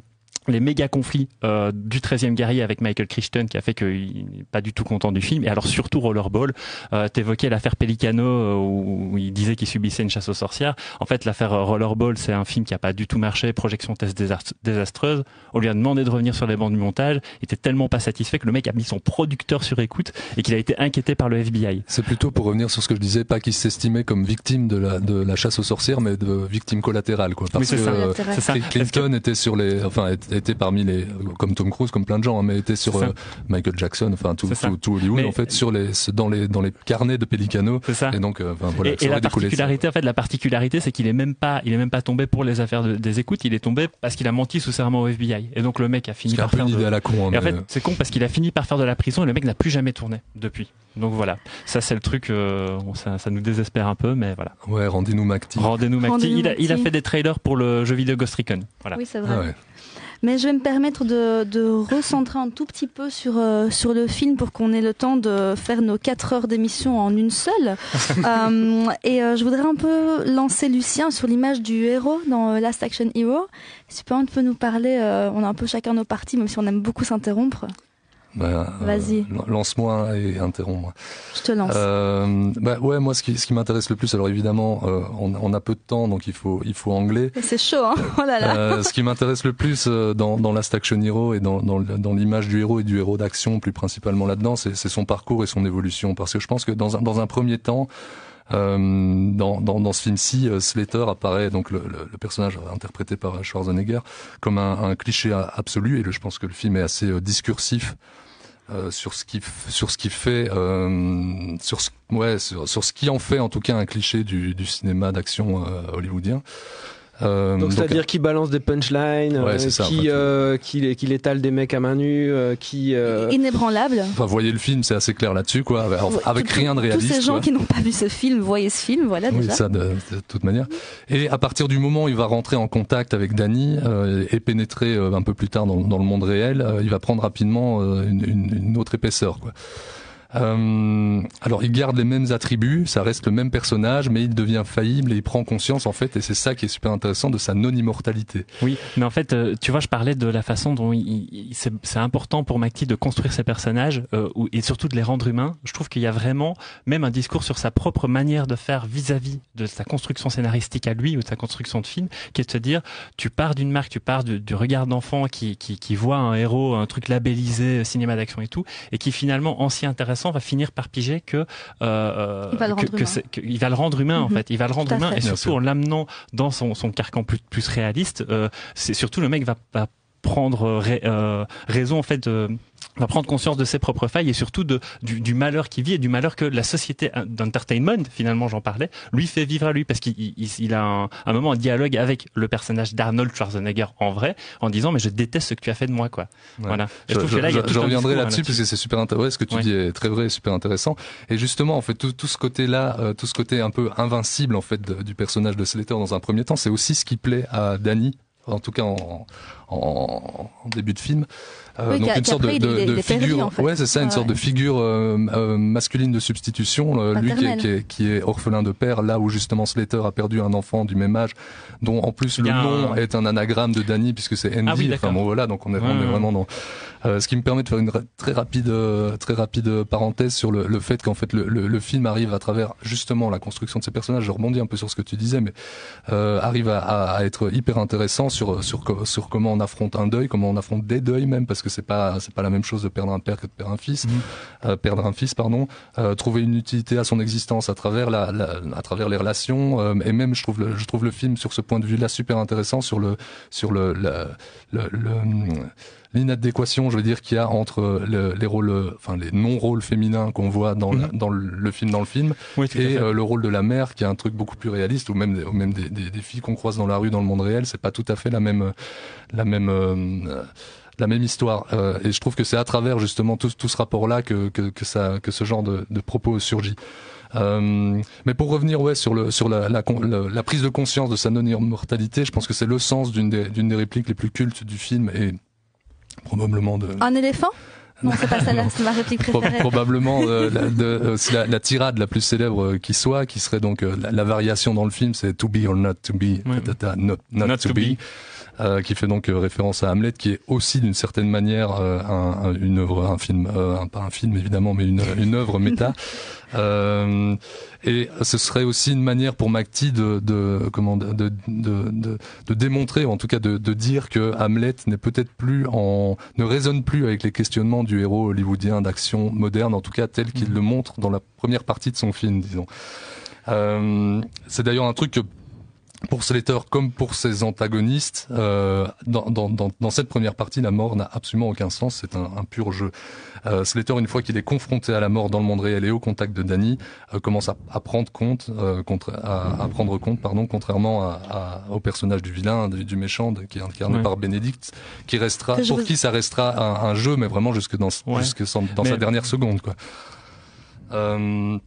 les méga conflits euh, du 13e guerrier avec Michael Crichton qui a fait qu'il n'est pas du tout content du film et alors surtout Rollerball euh, t'évoquais l'affaire Pelicano euh, où, disait qu'il subissait une chasse aux sorcières. En fait l'affaire Rollerball c'est un film qui a pas du tout marché. Projection test désastreuse. On lui a demandé de revenir sur les bancs du montage. Il était tellement pas satisfait que le mec a mis son producteur sur écoute et qu'il a été inquiété par le FBI c'est plutôt pour revenir sur ce que je disais pas qu'il s'estimait comme victime de la, de la chasse aux sorcières mais de victime collatérale quoi. Parce oui, que ça. Clinton était sur les enfin était parmi les, comme Tom Cruise, comme plein de gens, hein, mais était sur euh, Michael Jackson, enfin tout, tout, tout, Hollywood en fait, sur les, dans les, dans les carnets de Pelicano. Ça. Et donc, euh, voilà. Et, la particularité, en fait, la particularité, c'est qu'il est même pas, il est même pas tombé pour les affaires des écoutes, il est tombé parce qu'il a menti sous serment au FBI. Et donc le mec a fini par faire de... à la con. Hein, et en fait, c'est con parce qu'il a fini par faire de la prison et le mec n'a plus jamais tourné depuis. Donc voilà, ça c'est le truc, euh, ça, ça, nous désespère un peu, mais voilà. Ouais, rendez-nous Macti. Rendez-nous Macti. il, a, il a fait des trailers pour le jeu vidéo Ghost Recon. Voilà. Oui, c'est vrai. Ah ouais. Mais je vais me permettre de, de recentrer un tout petit peu sur, euh, sur le film pour qu'on ait le temps de faire nos 4 heures d'émission en une seule. euh, et euh, je voudrais un peu lancer Lucien sur l'image du héros dans euh, Last Action Hero. Si tu peux un peu nous parler, euh, on a un peu chacun nos parties, même si on aime beaucoup s'interrompre. Bah, Vas-y. Euh, lance-moi et interromps-moi. Je te lance. Euh, bah, ouais, moi, ce qui, ce qui m'intéresse le plus, alors évidemment, euh, on, on, a peu de temps, donc il faut, il faut anglais. C'est chaud, hein oh là là. Euh, ce qui m'intéresse le plus euh, dans, dans Last Action Hero et dans, dans, dans l'image du héros et du héros d'action, plus principalement là-dedans, c'est son parcours et son évolution. Parce que je pense que dans un, dans un premier temps, dans, dans, dans ce film-ci, Slater apparaît donc le, le, personnage interprété par Schwarzenegger comme un, un cliché absolu et je pense que le film est assez discursif euh, sur ce qui sur ce qui fait euh, sur ce ouais sur, ce qui en fait en tout cas un cliché du, du cinéma d'action euh, hollywoodien euh, donc c'est-à-dire qu'il balance des punchlines, ouais, euh, ça, qui, euh, qui, qui étale des mecs à main nue, euh, qui inébranlable. Enfin, voyez le film, c'est assez clair là-dessus, quoi, avec, rien de réaliste. Tous ces gens quoi. qui n'ont pas vu ce film, voyez ce film, voilà oui, déjà. ça de, de, toute manière. Et à partir du moment où il va rentrer en contact avec Danny et pénétrer un peu plus tard dans, dans le monde réel, il va prendre rapidement une, une, une autre épaisseur, quoi. Euh, alors, il garde les mêmes attributs, ça reste le même personnage, mais il devient faillible et il prend conscience en fait, et c'est ça qui est super intéressant de sa non-immortalité. Oui, mais en fait, euh, tu vois, je parlais de la façon dont c'est important pour McTee de construire ses personnages euh, et surtout de les rendre humains. Je trouve qu'il y a vraiment même un discours sur sa propre manière de faire vis-à-vis de sa construction scénaristique à lui ou de sa construction de film, qui est de se dire, tu pars d'une marque, tu pars du, du regard d'enfant qui, qui, qui voit un héros, un truc labellisé cinéma d'action et tout, et qui finalement, en s'y intéressant, va finir par piger que euh, il va le que, rendre que humain, que, il va le rendre humain en Mhm. fait il va le rendre humain fait. et surtout en l'amenant dans son, son carcan plus, plus réaliste euh, c'est surtout le mec va, va prendre ra- euh, raison en fait de va prendre conscience de ses propres failles et surtout de, du, du malheur qu'il vit et du malheur que la société d'entertainment, finalement j'en parlais, lui fait vivre à lui parce qu'il il, il a un, un moment un dialogue avec le personnage d'Arnold Schwarzenegger en vrai en disant mais je déteste ce que tu as fait de moi quoi. Ouais. Voilà. Je, que là, je- je reviendrai là-dessus parce que c'est super intéressant. Ce que tu Ouais. dis est très vrai et super intéressant. Et justement, en fait, tout, tout ce côté-là, euh, tout ce côté un peu invincible en fait de- du personnage de Slater dans un premier temps, c'est aussi ce qui plaît à Danny. En tout cas, en, début de film, Oui, donc une sorte de, de, de figure, en fait. ouais, c'est ça, une sorte ouais. de figure euh, euh, masculine de substitution. euh, lui qui est, qui, est, qui est orphelin de père, là où justement Slater a perdu un enfant du même âge, dont en plus le nom un- est un anagramme de Danny puisque c'est Andy. Ah oui, enfin bon voilà, donc on est, Ouais, on est vraiment dans. Euh, ce qui me permet de faire une très rapide, euh, très rapide parenthèse sur le, le fait qu'en fait le, le, le film arrive à travers justement la construction de ces personnages. Je rebondis un peu sur ce que tu disais, mais euh, arrive à, à, à être hyper intéressant sur sur sur comment on affronte un deuil, comment on affronte des deuils même, parce que c'est pas c'est pas la même chose de perdre un père que de perdre un fils, euh, perdre un fils pardon, euh, trouver une utilité à son existence à travers la, la à travers les relations. Euh, et même je trouve le, je trouve le film sur ce point de vue là super intéressant sur le sur le le, le- l'inadéquation, je veux dire, qu'il y a entre le- les rôles, enfin les non-rôles féminins qu'on voit dans, la- dans le, le film, dans le film, Oui, et euh, le rôle de la mère, qui est un truc beaucoup plus réaliste, ou même, des- ou même des, des, des filles qu'on croise dans la rue, dans le monde réel, c'est pas tout à fait la même, la même. euh, la même histoire Euh, et je trouve que c'est à travers justement tout, tout ce rapport-là que, que, que ça que ce genre de, de propos surgit. Euh, mais pour revenir ouais sur le sur la, la, con- la, la prise de conscience de sa non-immortalité, je pense que c'est le sens d'une des, d'une des répliques les plus cultes du film et probablement de Un éléphant? Non, c'est pas celle-là, c'est ma réplique préférée. probablement euh, la, de, euh, c'est la, la tirade la plus célèbre euh, qui soit, qui serait donc euh, la, la variation dans le film, c'est to be or not to be, ta, ta, ta, not, not, Not to, to be, be. Euh, qui fait donc euh, référence à Hamlet, qui est aussi d'une certaine manière euh, un, un- une œuvre, un film, un- pas un film évidemment, mais une, une œuvre méta. Euh, et ce serait aussi une manière pour McTee de, de comment de, de, de, de- de démontrer, ou en tout cas de, de dire que Hamlet n'est peut-être plus en ne résonne plus avec les questionnements du héros hollywoodien d'action moderne, en tout cas tel qu'il le montre dans la première partie de son film, disons. Euh, c'est d'ailleurs un truc que pour Slater comme pour ses antagonistes, euh, dans, dans, dans, dans cette première partie, la mort n'a absolument aucun sens. C'est un, un pur jeu. Euh, Slater, une fois qu'il est confronté à la mort dans le monde réel et au contact de Danny, euh, commence à, à prendre compte, euh, contre, à, à prendre compte, pardon, contrairement à, à- au personnage du vilain, du, du méchant, de- qui est incarné Ouais. par Bénédicte, qui restera, pour qui ça restera un, un jeu, mais vraiment jusque dans, Ouais. jusque dans Mais- sa dernière seconde, quoi. Euh,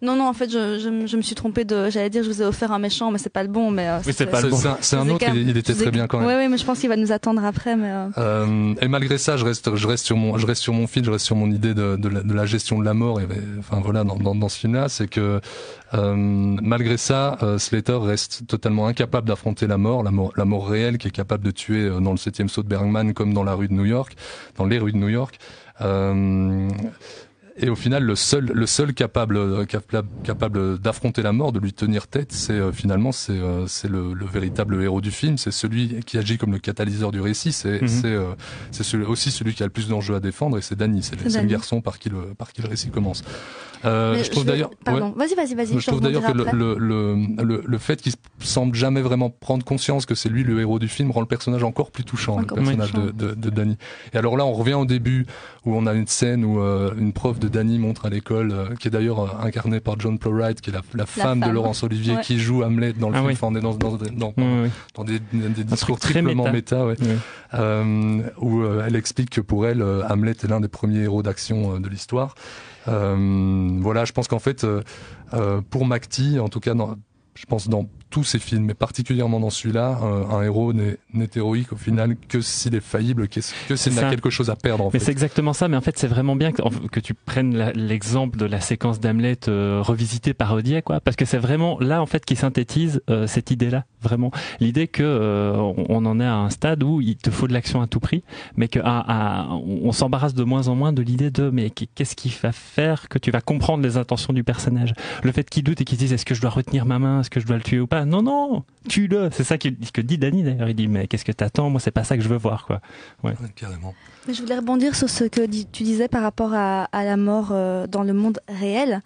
Non, non, en fait, je, je, je me suis trompée de. J'allais dire, je vous ai offert un méchant, mais c'est pas le bon. Mais, euh, Oui, c'est pas le bon. c'est un, autre, il, il était très bien quand même. Ouais, ouais, mais je pense qu'il va nous attendre après. Mais, euh, Euh, et malgré ça, je reste, je reste sur mon, je reste sur mon fil, je reste sur mon idée de, de, la, de la gestion de la mort. Et, enfin voilà, dans, dans, dans ce film-là, c'est que euh, malgré ça, euh, Slater reste totalement incapable d'affronter la mort, la mort, la mort réelle, qui est capable de tuer euh, dans le septième saut de Bergman, comme dans la rue de New York, dans les rues de New York. Euh, et au final, le seul, le seul capable, capable, capable d'affronter la mort, de lui tenir tête, c'est euh, finalement c'est euh, c'est le, le, véritable héros du film. C'est celui qui agit comme le catalyseur du récit. C'est mm c'est euh, c'est aussi celui qui a le plus d'enjeux à défendre, et c'est Danny. C'est le, garçon par qui le par qui le récit commence. Euh, je trouve d'ailleurs. Pardon. Vas-y, vas-y, vas-y. Je trouve d'ailleurs que le, le, le, le, fait qu'il semble jamais vraiment prendre conscience que c'est lui le héros du film rend le personnage encore plus touchant, le personnage de, de, de, Danny. Et alors là, on revient au début où on a une scène où euh, une prof de Danny montre à l'école, euh, qui est d'ailleurs euh, incarnée par John Plowright, qui est la, la, femme, de Laurence Olivier, qui joue Hamlet dans le ah film. Enfin, on est dans, dans, dans, dans des, des discours triplement méta, méta où elle explique que pour elle, Hamlet est l'un des premiers héros d'action de l'histoire. Voilà, je pense qu'en fait, pour Macti, en tout cas, dans, je pense dans tous ces films, mais particulièrement dans celui-là, un, héros n'est héroïque au final que s'il est faillible, que, s'il a quelque chose à perdre. En mais c'est exactement ça. Mais en fait, c'est vraiment bien que, que tu prennes l'exemple de la séquence d'Hamlet euh, revisitée, parodiée, quoi, parce que c'est vraiment là en fait qui synthétise euh, cette idée-là, vraiment l'idée que euh, on en est à un stade où il te faut de l'action à tout prix, mais que on s'embarrasse de moins en moins de l'idée de mais qu'est-ce qui va faire que tu vas comprendre les intentions du personnage? Le fait qu'il doute et qu'il se dise est-ce que je dois retenir ma main, est-ce que je dois le tuer ou pas? Non, non, tue-le. C'est ça que, que dit Danny d'ailleurs. Il dit, mais qu'est-ce que t'attends? Moi, c'est pas ça que je veux voir, quoi. Ouais. Carrément. Mais je voulais rebondir sur ce que tu disais par rapport à, à la mort euh, dans le monde réel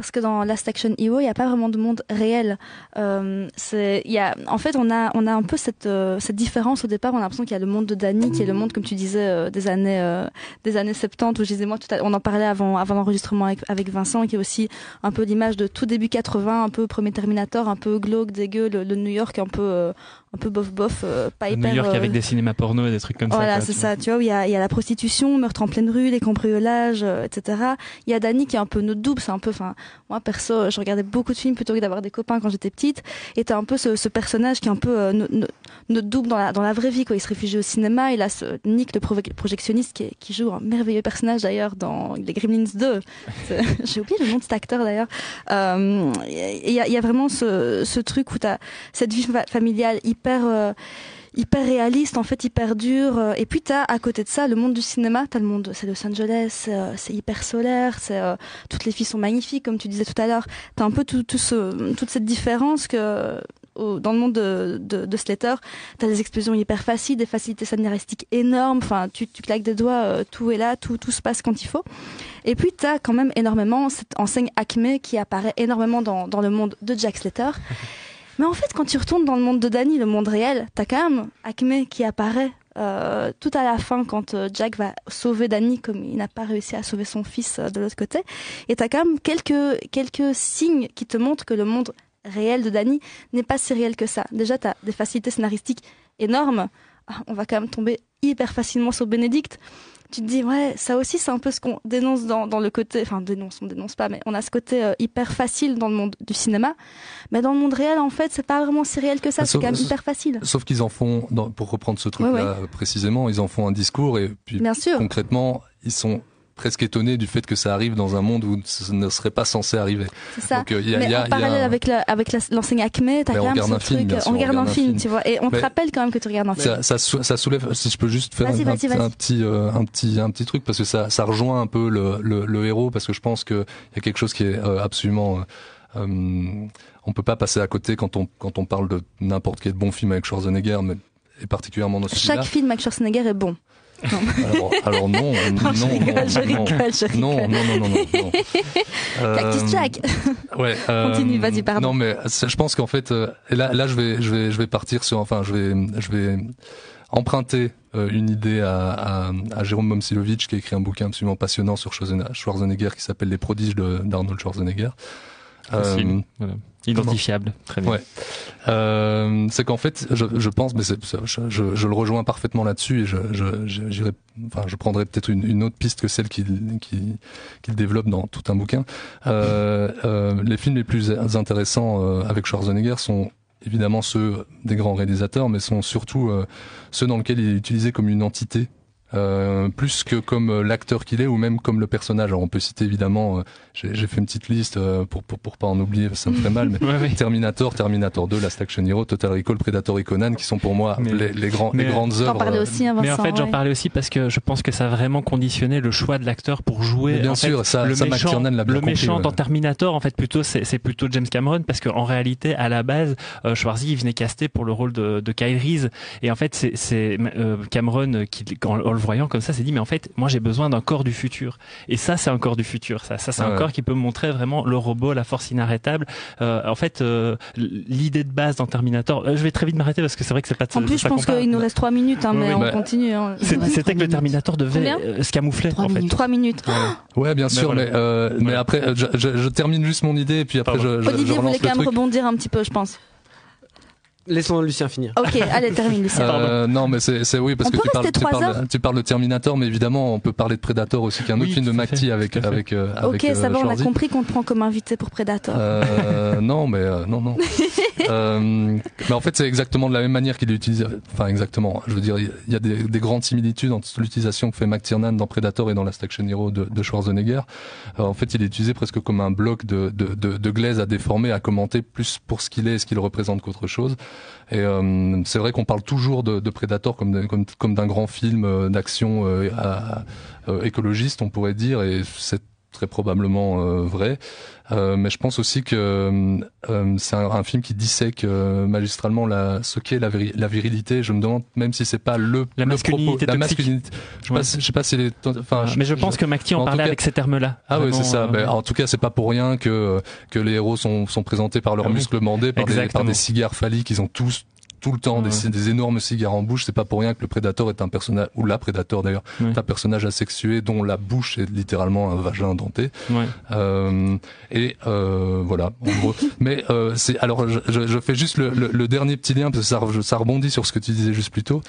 parce que dans Last Action Hero, il n'y a pas vraiment de monde réel. Euh, c'est, y a, en fait, on a, on a un peu cette, euh, cette différence au départ. On a l'impression qu'il y a le monde de Danny, qui est le monde, comme tu disais, euh, des années, euh, des années 70, où je disais moi, tout on en parlait avant, avant l'enregistrement avec, avec Vincent, qui est aussi un peu l'image de tout début 80, un peu premier Terminator, un peu glauque, dégueu, le, le New York un peu, un peu bof bof, euh, pas hyper. New York avec des cinémas porno et des trucs comme ça. Voilà, c'est ça. Tu vois, il y a, il y a la prostitution, meurtre en pleine rue, les cambriolages, etc. Il y a Danny qui est un peu notre double. C'est un peu, enfin, moi perso, je regardais beaucoup de films plutôt que d'avoir des copains quand j'étais petite. Et t'as un peu ce, ce, personnage qui est un peu euh, notre double dans la dans la vraie vie. Quoi. Il se réfugie au cinéma. Il a ce Nick, le projectionniste, qui, qui joue un merveilleux personnage d'ailleurs dans les Gremlins 2. J'ai oublié le nom de cet acteur d'ailleurs. Euh, il y, a, y a vraiment ce, ce truc où t'as cette vie familiale hyper hyper euh, hyper réaliste en fait hyper dur euh, et puis t'as à côté de ça le monde du cinéma t'as le monde c'est Los Angeles euh, c'est hyper solaire c'est toutes les filles sont magnifiques comme tu disais tout à l'heure t'as un peu tout, ce, toute cette différence que dans le monde de, de, de Slater, t'as des explosions hyper faciles, des facilités scénaristiques énormes. Enfin, tu, tu claques des doigts, tout est là, tout, tout se passe quand il faut. Et puis t'as quand même énormément cette enseigne Acme qui apparaît énormément dans, dans le monde de Jack Slater. Mais en fait, quand tu retournes dans le monde de Danny, le monde réel, t'as quand même Acme qui apparaît euh, tout à la fin quand euh, Jack va sauver Danny comme il n'a pas réussi à sauver son fils euh, de l'autre côté. Et t'as quand même quelques, quelques signes qui te montrent que le monde réel de Danny n'est pas si réel que ça. Déjà, t'as des facilités scénaristiques énormes. Ah, on va quand même tomber hyper facilement sur Bénédicte tu te dis ouais ça aussi c'est un peu ce qu'on dénonce dans, dans le côté enfin dénonce on dénonce pas mais on a ce côté euh, hyper facile dans le monde du cinéma. Mais dans le monde réel en fait c'est pas vraiment si réel que ça c'est quand même hyper facile. sauf qu'ils en font dans, pour reprendre ce truc là précisément ils en font un discours et puis Bien sûr. concrètement ils sont presque étonné du fait que ça arrive dans un monde où ce ne serait pas censé arriver. C'est ça. Donc, euh, y a, mais y a, en parallèle avec la, avec l'enseigne Acme, t'as quand même ce truc. Film, on regarde un film, tu vois, et on te rappelle quand même que tu regardes un film. Ça, ça, soulève, si je peux juste faire un, un, petit, euh, un petit, un petit truc parce que ça, ça rejoint un peu le, le, le héros parce que je pense qu'il y a quelque chose qui est euh, absolument on peut pas passer à côté quand on quand on parle de n'importe quel bon film avec Schwarzenegger, mais et particulièrement dans Chaque film avec Schwarzenegger est bon. Alors, alors, non, euh, non, non, rigole, non, rigole, non, non, non, non, non, euh, Cactus Jack. Ouais. Euh, Continue, vas-y, pardon. Non, mais je pense qu'en fait, euh, là, là, je vais, je vais, je vais partir sur, enfin, je vais, je vais emprunter euh, une idée à, à, à Jérôme Momsilovitch qui a écrit un bouquin absolument passionnant sur Schwarzenegger qui s'appelle Les prodiges d'Arnold Schwarzenegger. Euh, voilà. Identifiable, très bien. Ouais. Euh, c'est qu'en fait, je, je pense, mais je, je, je, le rejoins parfaitement là-dessus et je, je, enfin, je prendrai peut-être une, une, autre piste que celle qu'il qui, qui développe dans tout un bouquin. Euh, euh, les films les plus intéressants euh, avec Schwarzenegger sont évidemment ceux des grands réalisateurs, mais sont surtout euh, ceux dans lesquels il est utilisé comme une entité euh, plus que comme euh, l'acteur qu'il est ou même comme le personnage. Alors on peut citer évidemment, euh, j'ai j'ai fait une petite liste euh, pour, pour pour pas en oublier, ça me ferait mal, mais Ouais. Terminator, Terminator 2, Last Action Hero, Total Recall, Predator et Conan, qui sont pour moi Mais- les, les grands mais- les grandes œuvres. parlais aussi, hein, Mais en Vincent, fait, j'en parlais aussi parce que je pense que ça a vraiment conditionné le choix de l'acteur pour jouer. Mais bien en fait, sûr, ça- le ça, méchant, l'a bien le compris, méchant ouais. dans Terminator, en fait, plutôt c'est c'est plutôt James Cameron parce qu'en réalité, à la base, euh, Schwarzy il venait caster pour le rôle de, de Kyle Reese et en fait, c'est- c'est euh, Cameron qui, en le voyant comme ça, s'est dit mais en fait, moi j'ai besoin d'un corps du futur et ça, c'est un corps du futur. Ça, ça c'est Ah un ouais. corps qui peut montrer vraiment le robot, la force inarrêtable. Euh, en fait, euh, l'idée de base dans Terminator, euh, je vais très vite m'arrêter parce que c'est vrai que c'est pas de En plus, je pense qu'il nous reste 3 minutes, hein, mais oui, on bah, continue. hein. C'était trois que le. Terminator devait euh, se camoufler Trois en fait. minutes. 3 minutes. Ouais, bien sûr, voilà. mais euh, mais après, je, je, je termine juste mon idée et puis après Pardon. je, je, je Olivier relance voulait quand même rebondir un petit peu, je pense. Laissons Lucien finir. Ok, allez, termine, Lucien. Euh, non, mais c'est c'est- oui parce On que tu parles, tu parles, tu parles de Terminator, mais évidemment on peut parler de Predator aussi, qui est un Oui, autre film de à fait, McTee avec avec euh, Ok, avec ça euh, va, on a compris qu'on te prend comme invité pour Predator. Euh, non, mais euh, non, non. euh, mais en fait, c'est exactement de la même manière qu'il utilise. Enfin, exactement. Je veux dire, il y a des, des grandes similitudes entre l'utilisation que fait McTiernan dans Predator et dans Last Action Hero de, de Schwarzenegger. En fait, il est utilisé presque comme un bloc de, de, de, de glaise à déformer, à commenter plus pour ce qu'il est et ce qu'il représente qu'autre chose. Et euh, c'est vrai qu'on parle toujours de, de Predator comme d'un- comme, grand film euh, d'action euh, écologiste, on pourrait dire, et c'est très probablement euh, vrai. Euh, mais je pense aussi que euh, c'est un, un film qui dissèque euh, magistralement la, ce qu'est la, viri- la virilité. Je me demande même si c'est pas le La le masculinité propos, la masculinité. Je sais Ouais. pas, si- je sais pas si les, enfin, mais je pense que McTee en parlait cas- avec ces termes-là. ah oui, c'est ça. Vraiment, Ben, euh, en tout cas, c'est pas pour rien que que les héros sont sont présentés par leurs Ah oui. muscles bandés, par des, par des cigares phalliques. Ils ont tous tout le temps des, Ouais. des énormes cigares en bouche. C'est pas pour rien que le prédateur est un personnage ou la prédateur d'ailleurs Ouais. est un personnage asexué dont la bouche est littéralement un vagin denté. ouais. Euh, et euh, voilà, en gros. Mais euh, c'est alors je, je, je fais juste le, le, le dernier petit lien parce que ça, ça rebondit sur ce que tu disais juste plus tôt.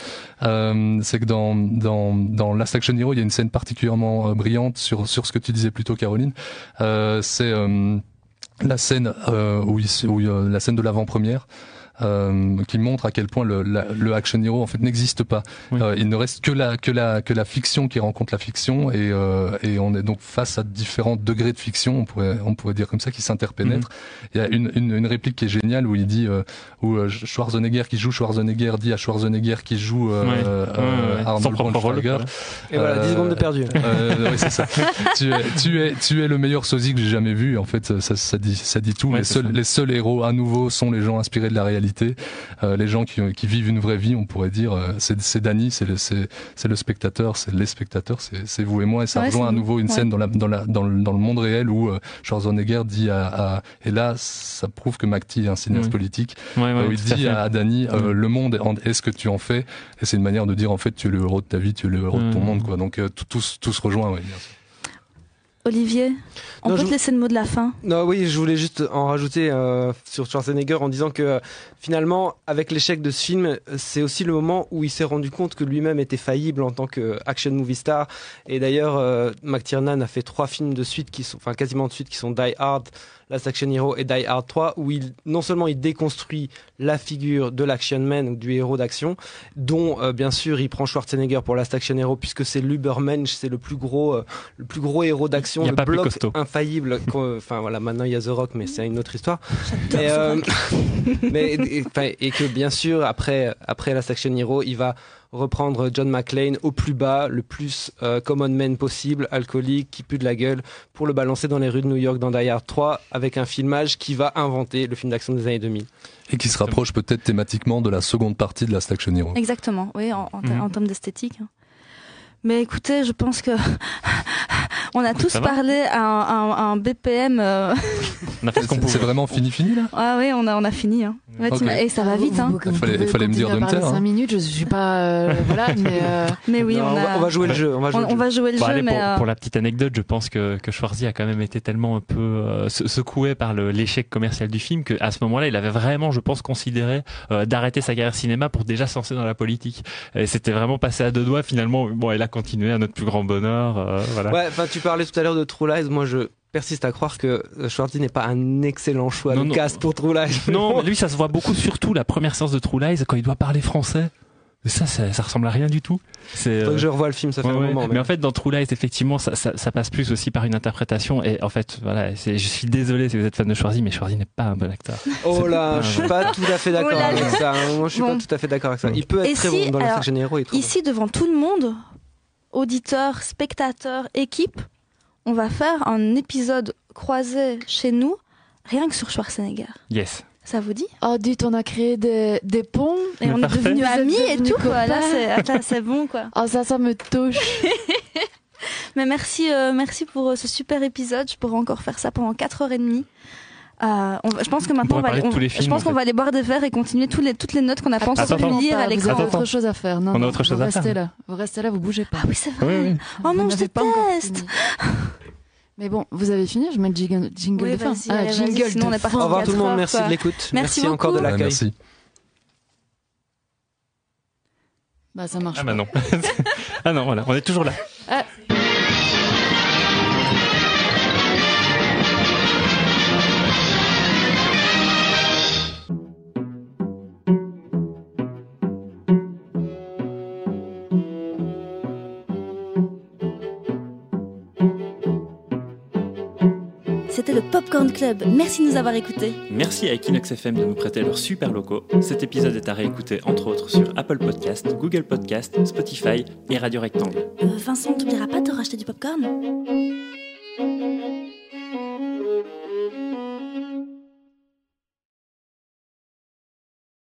Euh, c'est que dans dans dans Last Action Hero, il y a une scène particulièrement euh, brillante sur sur ce que tu disais plus tôt, Caroline. Euh, c'est euh, la scène euh, où, il, où la scène de l'avant-première. Euh, qui montre à quel point le, la- le action hero en fait n'existe pas. Oui. Euh, il ne reste que la que la que la fiction qui rencontre la fiction et euh, et on est donc face à différents degrés de fiction, on pourrait on pourrait dire comme ça, qui s'interpénètrent. Il y a une, une une réplique qui est géniale où il dit euh, où euh, Schwarzenegger qui joue Schwarzenegger dit à Schwarzenegger qui joue euh, Ouais. euh, Ouais, ouais. Arnold Schwarzenegger. Et voilà, 10 Euh, secondes de perdu. euh, oui, c'est ça. tu, es, tu, es, tu es le meilleur sosie que j'ai jamais vu. En fait, ça, ça dit, ça dit tout. Ouais, les, seuls, ça. les seuls héros à nouveau sont les gens inspirés de la réalité, euh, les gens qui, qui vivent une vraie vie, on pourrait dire. Euh, C'est, c'est Danny, c'est le, c'est, c'est le spectateur, c'est les spectateurs, c'est, c'est vous et moi. Et ça Ouais, rejoint à nouveau une Ouais. scène dans, la, dans, la, dans, le, dans le monde réel où euh, Schwarzenegger dit à, à et là, ça prouve que McTee est un cinéaste Ouais. politique. Ouais, ouais, euh, où il dit à, à Danny, euh, Ouais. le monde est ce que tu en fais? Et c'est une manière de dire en fait, tu es le héros de ta vie, tu es le héros de ton Ouais. monde, quoi. Donc euh, tout, tout, se- tout se rejoint, bien sûr. Olivier, on Non, peut je- te laisser le mot de la fin? Non, oui, je voulais juste en rajouter euh, sur Schwarzenegger en disant que euh, finalement, avec l'échec de ce film, euh, c'est aussi le moment où il s'est rendu compte que lui-même était faillible en tant que action movie star. Et d'ailleurs, euh, McTiernan a fait trois films de suite qui sont, enfin quasiment de suite, qui sont Die Hard, Last Action Hero et Die Hard 3, où il non seulement il déconstruit la figure de l'action man ou du héros d'action, dont euh, bien sûr il prend Schwarzenegger pour Last Action Hero puisque c'est l'Ubermensch, c'est le plus gros, euh, le plus gros héros d'action, Il y a le pas plus bloc costaud. infaillible. qu'on- Enfin voilà, maintenant il y a The Rock, mais c'est une autre histoire. Mais, euh, mais et, enfin, et que bien sûr après après Last Action Hero, il va reprendre John McClane au plus bas, le plus euh, common man possible, alcoolique, qui pue de la gueule, pour le balancer dans les rues de New York dans Die Hard 3 avec un filmage qui va inventer le film d'action des années 2000. Et qui se rapproche peut-être thématiquement de la seconde partie de Last Action Hero. Exactement, oui, en, en, ter- Mhm. en termes d'esthétique. hein. Mais écoutez, je pense que on a tous parlé à un, à un- BPM. euh, On a fait ce qu'on C'est pouvait. c'est vraiment fini fini là Ah oui, on a, on a fini. Hein. Ouais, Ok. t'ima- Et ça va vite. Hein. Vous Fallait- fallait me dire continuer à parler Hunter, hein. 5 minutes, je suis pas. euh, voilà, mais. euh, Mais oui, Non, on, on, a, va, on va jouer le jeu. On va jouer on- le on jeu. va jouer le Bon, jeu, allez, mais pour, euh, pour la petite anecdote, je pense que, que Schwarzy a quand même été tellement un peu euh, se- secoué par le- l'échec commercial du film qu'à ce moment-là, il avait vraiment, je pense, considéré euh, d'arrêter sa carrière cinéma pour déjà se lancer dans la politique. Et c'était vraiment passé à deux doigts. Finalement, bon, il a continué à notre plus grand bonheur. euh, voilà. Ouais, enfin, tu parlais tout à l'heure de True Lies. Moi, je persiste à croire que euh, Schwarzy n'est pas un excellent choix Non, de non. cast pour True Lies. Non, mais lui, ça se voit beaucoup, surtout la première séance de True Lies quand il doit parler français. ça, ça, ça ressemble à rien du tout. C'est. Euh, que je revoie le film, ça fait Ouais, un ouais. moment. Mais en fait, dans True Lies, effectivement, ça, ça, ça passe plus aussi par une interprétation. Et en fait, voilà, c'est- je suis désolé si vous êtes fan de Schwarzy, mais Schwarzy n'est pas un bon acteur. Oh là, je suis pas tout à fait d'accord Oh avec ça. hein. Moi, je suis pas tout à fait d'accord avec ça. Il peut être Et très si- bon dans les alors, généraux. Ici, devant tout le monde, auditeurs, spectateurs, équipe, on va faire un épisode croisé chez nous, rien que sur Schwarzenegger. Yes. Ça vous dit? Oh, dites, on a créé des, des ponts. Et on est devenus amis et tout, quoi. Là, copains. c'est- là, c'est bon, quoi. Oh, ça, ça me touche. Mais merci, euh, merci pour euh, ce super épisode. Je pourrais encore faire ça pendant 4h30. Euh, on va- je pense que maintenant, on va, parler de on- tous les je films, pense en qu'on fait. va aller boire des verres et continuer tous les, toutes les notes qu'on a pu attends. lire l'écran. avez Attends, autre chose à faire. Non, On a autre chose vous à restez faire. là. Vous restez là, vous bougez pas. Ah oui, c'est vrai. Oui, oui. Oh non, Vous je déteste. Mais bon, vous avez fini Je mets le jingle, jingle Oui, de fin. Ah, allez, jingle sinon on est parti. Au revoir tout le monde, merci de l'écoute. Merci encore de l'accueil. merci. Bah, ça marche Ah bah non. ah non, voilà, on est toujours là. Ah. le Popcorn Club. Merci de nous avoir écoutés. Merci à Equinox FM de nous prêter leurs super locaux. Cet épisode est à réécouter entre autres sur Apple Podcast, Google Podcast, Spotify et Radio Rectangle. Euh, Vincent, t'oublieras pas de racheter du popcorn?